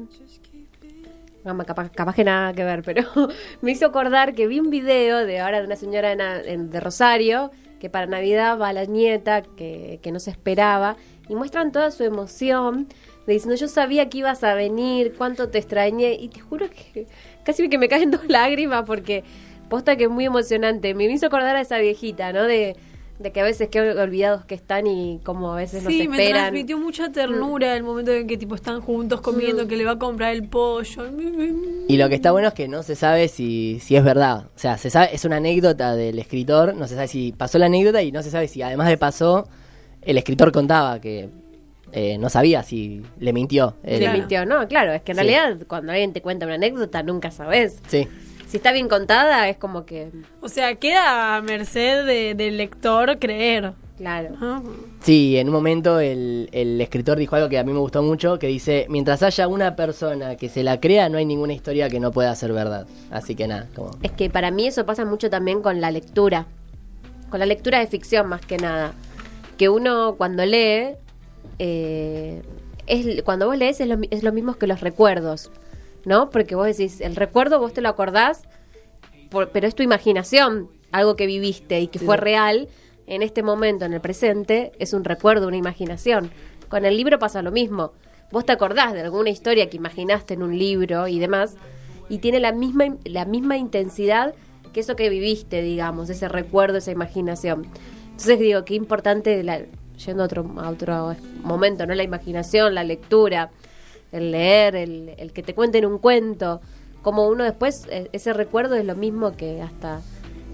no, capaz, capaz que nada que ver, pero <laughs> me hizo acordar que vi un video de ahora de una señora en- en- de Rosario que para Navidad va la nieta que, que no se esperaba y muestran toda su emoción diciendo yo sabía que ibas a venir, cuánto te extrañé y te juro que casi que me caen dos <laughs> lágrimas porque posta que es muy emocionante. Me hizo acordar a esa viejita, ¿no? De, de que a veces qué olvidados que están y como a veces Sí, nos me esperan. transmitió mucha ternura el momento en que tipo están juntos comiendo, Mm. que le va a comprar el pollo. Y lo que está bueno es que no se sabe si, si es verdad. O sea, se sabe, es una anécdota del escritor, no se sabe si pasó la anécdota y no se sabe si además de pasó, el escritor contaba que eh, no sabía si le mintió. Le mintió, no, claro, es que en Sí. realidad cuando alguien te cuenta una anécdota nunca sabes. Sí. Si está bien contada es como que, O sea, queda a merced de- del lector creer. claro. Ah. Sí, en un momento el, el escritor dijo algo que a mí me gustó mucho, que dice, mientras haya una persona que se la crea, no hay ninguna historia que no pueda ser verdad. Así que nada, como... Es que para mí eso pasa mucho también con la lectura, con la lectura de ficción más que nada. Que uno cuando lee, eh, es, cuando vos lees es lo, es lo mismo que los recuerdos, ¿no? Porque vos decís, el recuerdo vos te lo acordás, por- pero es tu imaginación, algo que viviste y que fue real en este momento, en el presente, es un recuerdo, una imaginación. Con el libro pasa lo mismo. Vos te acordás de alguna historia que imaginaste en un libro y demás, y tiene la misma, la misma intensidad que eso que viviste, digamos, ese recuerdo, esa imaginación. Entonces digo, qué importante, la- yendo a otro, a otro momento, ¿no? La imaginación, la lectura, el leer, el, el que te cuenten un cuento, como uno después, eh, ese recuerdo es lo mismo que hasta,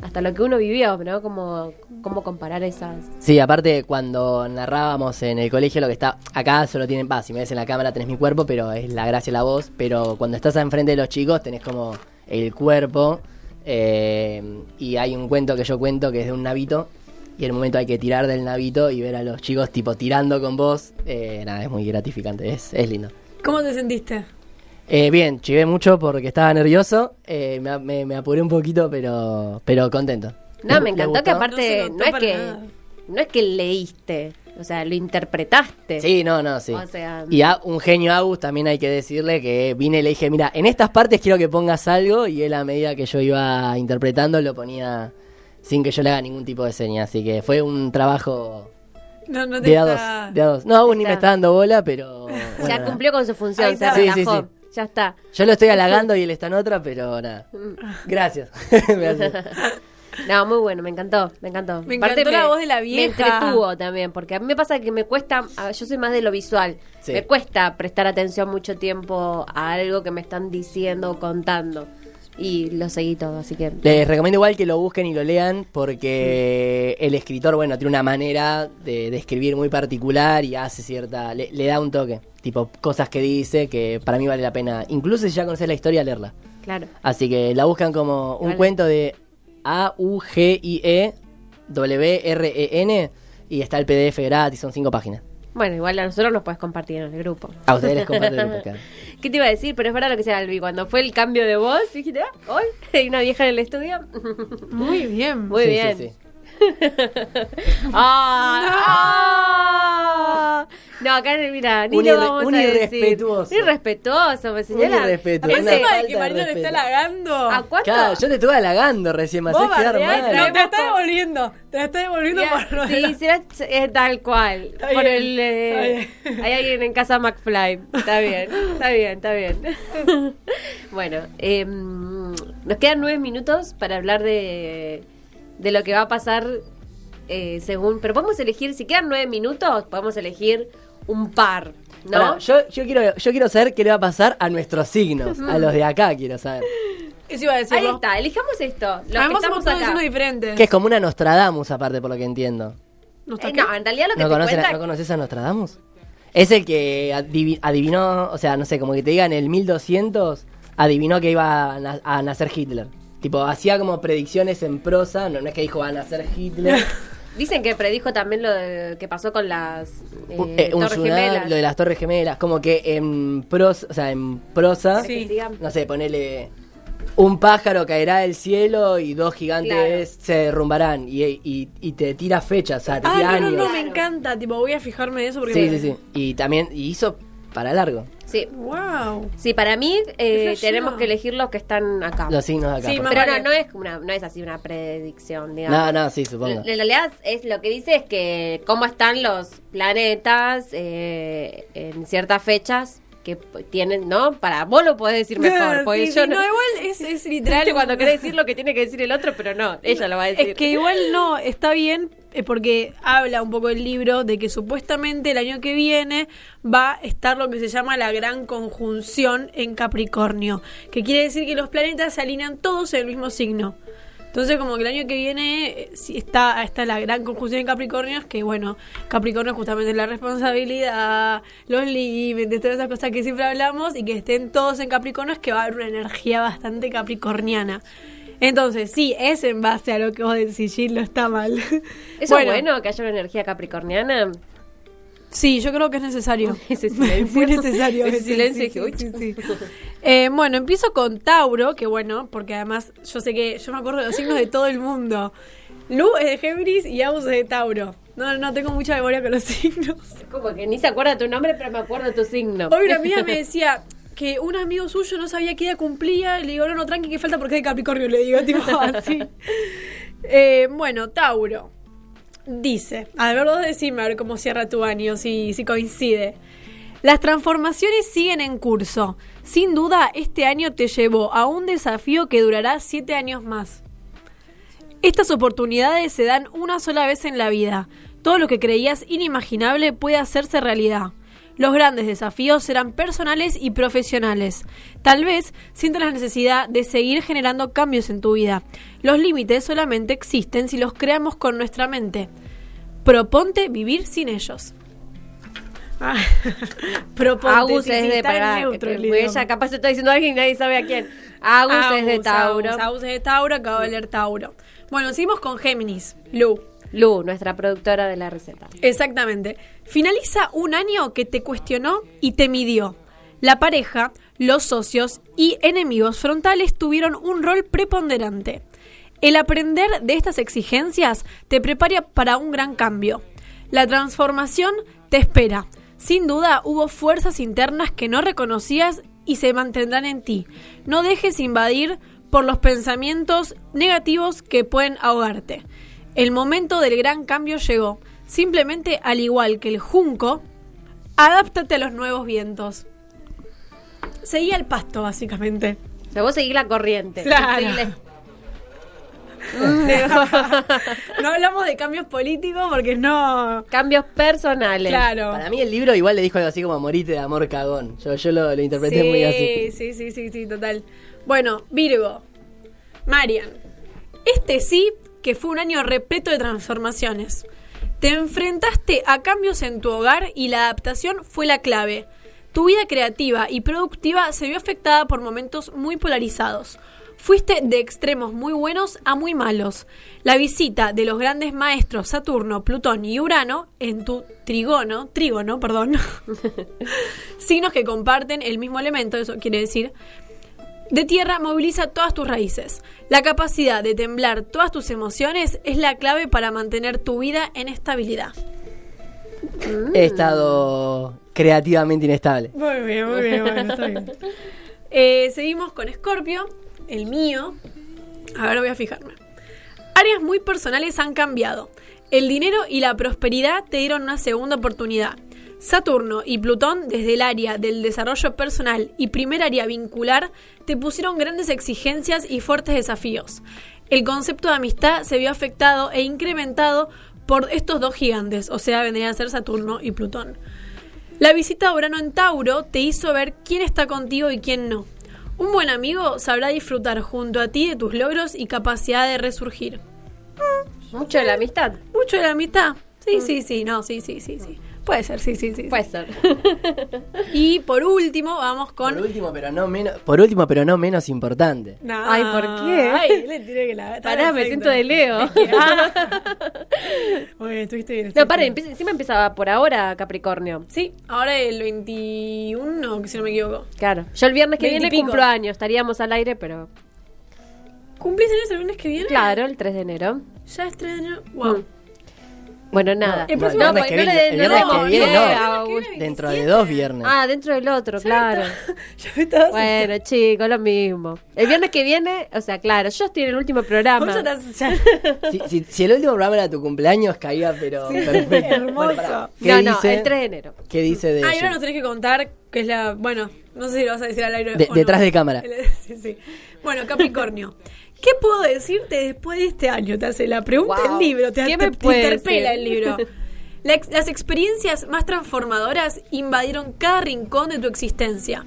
hasta lo que uno vivió, ¿no? Como, como comparar esas... Sí, aparte cuando narrábamos en el colegio lo que está acá solo tienen paz, si me ves en la cámara tenés mi cuerpo, pero es la gracia la voz, pero cuando estás enfrente de los chicos tenés como el cuerpo eh, y hay un cuento que yo cuento que es de un navito y un momento hay que tirar del navito y ver a los chicos tipo tirando con vos, eh, nada, es muy gratificante, es, es lindo. ¿Cómo te sentiste? Eh, bien, chivé mucho porque estaba nervioso, eh, me, me- me apuré un poquito, pero, pero contento. No, ¿Le- me encantó que aparte No es que nada. no es que leíste, o sea, lo interpretaste. Sí, no, no, sí. O sea, y a un genio Agus también hay que decirle que vine y le dije, mira, en estas partes quiero que pongas algo y él a medida que yo iba interpretando lo ponía sin que yo le haga ningún tipo de seña. Así que fue un trabajo No, no te De a dos, está- de a dos. No, aún ni me Está. dando bola, pero. bueno, ya cumplió con su función, Ahí se. Sí, sí. Ya está. Yo lo estoy halagando <laughs> y él está en otra, pero nada. Gracias. <laughs> <laughs> Me hace- No, muy bueno, me encantó, me encantó. Me encantó la voz de la vieja. Me entretuvo también, porque a mí me pasa que me cuesta, yo soy más de lo visual, Sí. me cuesta prestar atención mucho tiempo a algo que me están diciendo o contando. Y lo seguí todo, así que... Les recomiendo igual que lo busquen y lo lean porque el escritor, bueno, tiene una manera de, de escribir muy particular y hace cierta... Le, le da un toque, tipo cosas que dice que para mí vale la pena, incluso si ya conoces la historia, leerla. Claro. Así que la buscan como un Vale. cuento de A-U-G-I-E W-R-E-N y está el PDF gratis, son cinco páginas. Bueno, igual a nosotros nos puedes compartir en el grupo. A ustedes les comparto el grupo, <laughs> claro. ¿Qué te iba a decir? Pero es verdad lo que sea Albi. Cuando fue el cambio de voz, dijiste, ah, hoy hay una vieja en el estudio. Muy bien. Muy Sí, bien. sí, sí. <laughs> ¡Ah! No, acá mira, ni Un lo vamos un a decir. irrespetuoso. Un irrespetuoso, me señala. irrespetuoso. Aparte, Una Encima de que Marino le está halagando. ¿A cuánto? Claro, yo te estuve halagando recién, me haces quedar mal. no, te está devolviendo. Te la está devolviendo Ya, por sí, será eh, tal cual. Está Por bien, el, eh, hay alguien en casa McFly. Está bien, está bien, está bien. <laughs> bueno, eh, nos quedan nueve minutos para hablar de, de lo que va a pasar eh, según. Pero podemos elegir, si quedan nueve minutos, podemos elegir un par, ¿no? Pará, yo, yo, quiero, yo quiero saber qué le va a pasar a nuestros signos, a los de acá quiero saber. Eso iba a decir. Ahí vos. está, elijamos esto. Los que estamos acá. signos diferentes. Que es como una Nostradamus aparte por lo que entiendo. ¿No está Eh, no, en realidad lo que ¿No, te cuenta ¿No conoces a Nostradamus? Es el que adivi- adivinó, o sea, no sé, como que te diga en el 1200, adivinó que iba a, na- a nacer Hitler. Tipo, hacía como predicciones en prosa, no, no es que dijo va a nacer Hitler. <laughs> Dicen que predijo también lo de- que pasó con las eh, Un- eh, un Torres tsunami, Gemelas. lo de las Torres Gemelas, como que en prosa, o sea, en prosa, Sí. No sé, ponele un pájaro caerá del cielo y dos gigantes Claro. se derrumbarán y, y, y te tira fechas, o sea, te Ah, tira no, no, años. no, me encanta. Tipo, voy a fijarme de eso porque. Sí, sí, sí. Y también y hizo para largo Sí. Wow. Sí, para mí eh, tenemos que elegir los que están acá. los signos de acá. Sí, Pero vale. no, no es una, no es así una predicción, digamos. No, no, sí, supongo. En realidad es lo que dice es que cómo están los planetas eh, en ciertas fechas que tienen, ¿no? Para vos lo podés decir <laughs> mejor, porque Sí, yo sí, no, no, igual es, es <laughs> literal. Cuando querés decir <laughs> lo que tiene que decir el otro, pero no, ella lo va a decir. Es que igual no, está bien eh, porque habla un poco el libro de que supuestamente el año que viene va a estar lo que se llama la gran conjunción en Capricornio, que quiere decir que los planetas se alinean todos en el mismo signo. Entonces como que el año que viene eh, sí está, está la gran conjunción en Capricornio, es que bueno, Capricornio es justamente la responsabilidad, los límites, todas esas cosas que siempre hablamos y que estén todos en Capricornio es que va a haber una energía bastante capricorniana. Entonces, sí, es en base a lo que vos decís, Gil, no está mal. ¿Eso <laughs> es bueno que haya una energía capricorniana? Sí, yo creo que es necesario. <laughs> Ese silencio. Muy necesario. Ese silencio sí, sí, sí. Eh, bueno, empiezo con Tauro, que bueno, porque además yo sé que yo me acuerdo de los signos de todo el mundo. Lu es de Géminis y Agus es de Tauro. No, no tengo mucha memoria con los <laughs> signos. Como que ni se acuerda tu nombre, pero me acuerdo tu signo. Hoy una amiga me decía que un amigo suyo no sabía qué día cumplía. Y le digo, no, no, tranqui, que falta porque es de Capricornio. Le digo, <laughs> tipo así. Eh, bueno, Tauro. Dice, a ver, vos decime a ver cómo cierra tu año, si, si coincide. Las transformaciones siguen en curso. Sin duda, este año te llevó a un desafío que durará siete años más. Estas oportunidades se dan una sola vez en la vida. Todo lo que creías inimaginable puede hacerse realidad. Los grandes desafíos serán personales y profesionales. Tal vez sientas la necesidad de seguir generando cambios en tu vida. Los límites solamente existen si los creamos con nuestra mente. Proponte vivir sin ellos. Ah, <laughs> proponte, Agus es de idioma. ella capaz se está diciendo a alguien y nadie sabe a quién. Agus, es de Tauro. Agus, Agus es de Tauro, acabo de leer Tauro. Bueno, seguimos con Géminis. Lu. Lu, nuestra productora de la receta. Exactamente. Finaliza un año que te cuestionó y te midió. La pareja, los socios y enemigos frontales tuvieron un rol preponderante. El aprender de estas exigencias te prepara para un gran cambio. La transformación te espera. Sin duda hubo fuerzas internas que no reconocías y se mantendrán en ti. No dejes invadir por los pensamientos negativos que pueden ahogarte. El momento del gran cambio llegó. Simplemente, al igual que el junco, adáptate a los nuevos vientos. Seguí el pasto, básicamente. O sea, vos seguís la corriente. Claro. <laughs> No hablamos de cambios políticos porque no. Cambios personales. Claro. Para mí el libro igual le dijo algo así como morite de amor cagón. Yo, yo lo, lo interpreté muy así. Sí, sí, sí, sí, total. Bueno, Virgo. Marian. Este sí que fue un año repleto de transformaciones. Te enfrentaste a cambios en tu hogar y la adaptación fue la clave. Tu vida creativa y productiva se vio afectada por momentos muy polarizados. Fuiste de extremos muy buenos a muy malos. La visita de los grandes maestros Saturno, Plutón y Urano en tu trigono, trígono, perdón, <laughs> signos que comparten el mismo elemento, eso quiere decir, de tierra moviliza todas tus raíces. La capacidad de temblar todas tus emociones es la clave para mantener tu vida en estabilidad. He estado creativamente inestable. Muy bien, muy bien, bueno, está bien. <laughs> Eh, seguimos con Escorpio, el mío. A ver, voy a fijarme. Áreas muy personales han cambiado. El dinero y la prosperidad te dieron una segunda oportunidad. Saturno y Plutón, desde el área del desarrollo personal y primer área vincular, te pusieron grandes exigencias y fuertes desafíos. El concepto de amistad se vio afectado e incrementado por estos dos gigantes, o sea, vendrían a ser Saturno y Plutón. La visita a Urano en Tauro te hizo ver quién está contigo y quién no. Un buen amigo sabrá disfrutar junto a ti de tus logros y capacidad de resurgir. Mucho de la amistad. Mucho de la mitad. Sí, sí, sí, no, sí, sí, sí, sí. Puede ser, sí, sí, sí. Puede ser. <laughs> Y por último, vamos con. Por último, pero no menos, por último, pero no menos importante. No. Ay, ¿por qué? Ay, le tiré que la. Pará, me siento de Leo. Muy <laughs> bien, estuviste bien. No, paren, encima empezaba por ahora Capricornio. Sí, ahora el 21, que si no me equivoco. Claro. Yo el viernes que viene cumplo años, estaríamos al aire, pero. ¿Cumplís años el lunes que viene? Claro, el 3 de enero. Ya es 3 de enero. Wow. Mm. Bueno, nada. el próximo- viernes que viene, el no viernes le- que viene no, no. Agus. Dentro de dos viernes. Ah, dentro del otro, claro. <laughs> Me Bueno, chicos, lo mismo. El viernes que viene, o sea, claro, yo estoy en el último programa. Vos ya estás- ya- <laughs> Si, si- si el último programa era tu cumpleaños, caía, pero perfecto. <laughs> hermoso. Bueno, pará. ¿Qué No, no, dice, el 3 de enero. ¿Qué dice de Ah, y ahora nos tenés que contar que es la. Bueno, no sé si lo vas a decir al aire. De- o no. detrás de cámara. Sí, sí. Bueno, Capricornio. ¿Qué puedo decirte después de este año? Te hace la pregunta Wow. el libro, te, ¿Qué te- me te puede interpela el libro. <laughs> La ex- las experiencias más transformadoras invadieron cada rincón de tu existencia.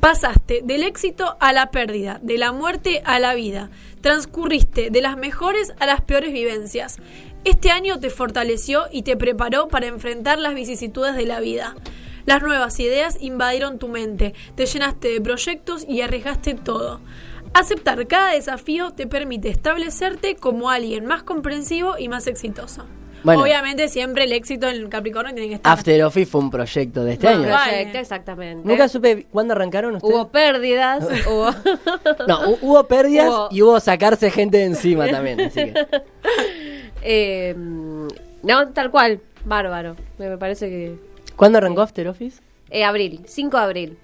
Pasaste del éxito a la pérdida, de la muerte a la vida. Transcurriste de las mejores a las peores vivencias. Este año te fortaleció y te preparó para enfrentar las vicisitudes de la vida. Las nuevas ideas invadieron tu mente, te llenaste de proyectos y arriesgaste todo. Aceptar cada desafío te permite establecerte como alguien más comprensivo y más exitoso. Bueno. Obviamente siempre el éxito en Capricornio tiene que estar. After Office fue un proyecto de este Bueno, año. Proyecto, exactamente. Nunca supe cuándo arrancaron ustedes. Hubo pérdidas, <laughs> hubo. No, hu- hubo pérdidas Hubo- y hubo sacarse gente de encima también. Así que. <laughs> Eh, no, tal cual. Bárbaro. Me me parece que. ¿Cuándo arrancó After Office? Eh, abril, 5 de abril.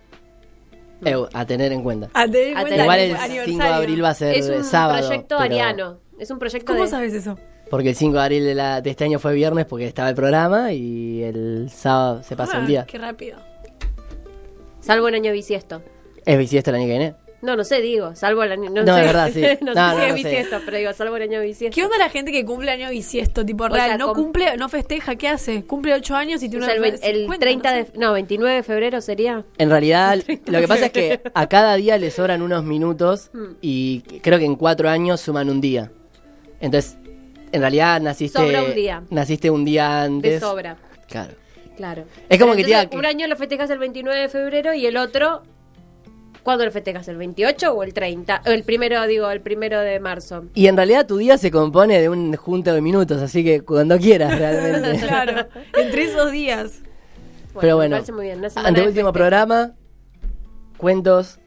Eh, a tener en cuenta. A tener en A cuenta tener- Igual el el 5 de abril va a ser Es un sábado. proyecto pero- ariano. Es un proyecto ¿Cómo de. sabes eso? Porque el 5 de abril de, la- de este año fue viernes porque estaba el programa y el sábado se pasa Ah, un día. Qué rápido. Salvo en año bisiesto. ¿Es bisiesto el año que viene? No, no sé, digo, salvo el año. No, No, sé, es verdad, sí. no, <laughs> No, sé no, si es no sé. bisiesto, pero digo, salvo el año bisiesto. ¿Qué onda la gente que cumple año bisiesto? Tipo real, sea, no com- cumple, no festeja, ¿qué hace? Cumple 8 años y O tiene sea, el, una vein- el 50, 30 no de. No, 29 de febrero sería. En realidad, <laughs> lo que pasa es que a cada día le sobran unos minutos Hmm. y creo que en cuatro años suman un día. Entonces, en realidad naciste. Sobra un día. Naciste un día antes. De sobra. Claro. Claro. Es como Pero que que- Un año lo festejas el 29 de febrero y el otro. ¿Cuándo lo festejas? ¿El 28 o el 30? O el primero, digo, el primero de marzo. Y en realidad tu día se compone de un junto de minutos, así que cuando quieras realmente. <laughs> Claro, entre esos días. Pero bueno, muy bien. Ante último programa, cuentos,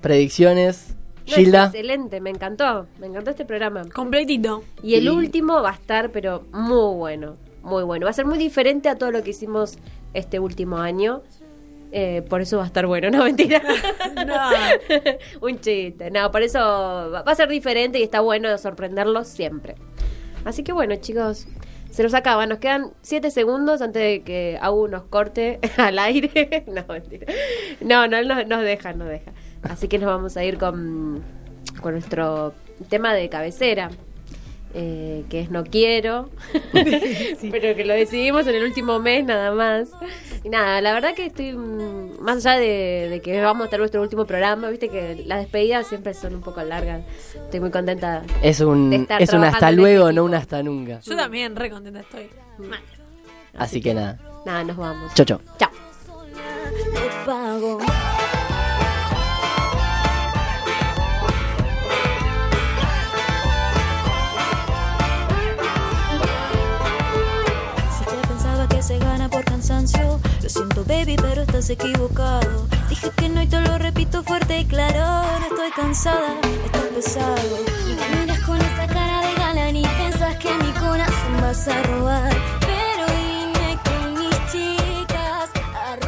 predicciones. No, Gilda, excelente, me encantó. Me encantó este programa. Completito. Y el Y- último va a estar, pero muy bueno. Muy bueno. Va a ser muy diferente a todo lo que hicimos este último año. Eh, por eso va a estar bueno, <laughs> no mentira. No. <laughs> Un chiste. No, por eso va a ser diferente y está bueno sorprenderlos siempre. Así que bueno, chicos, Se nos acaba, nos quedan 7 segundos antes de que Agu nos corte <laughs> al aire. no, mentira. No, no, nos, nos deja, nos deja. Así que nos vamos a ir con, con nuestro tema de cabecera. Eh, que es No Quiero, <laughs> pero que lo decidimos en el último mes nada más. Y nada, la verdad que estoy, mm, más allá de, de que vamos a estar nuestro último programa, viste que las despedidas siempre son un poco largas. Estoy muy contenta. Es de un, estar es un hasta luego, este no un hasta nunca. Yo también, re contenta estoy. Mal. Así que nada. Nada, nos vamos. Chau, chau. Chao. Lo siento baby, pero estás equivocado. Dije que no y te lo repito fuerte y claro, no estoy cansada, estás pesado. Y me miras con esa cara de galán y piensas que mi corazón vas a robar.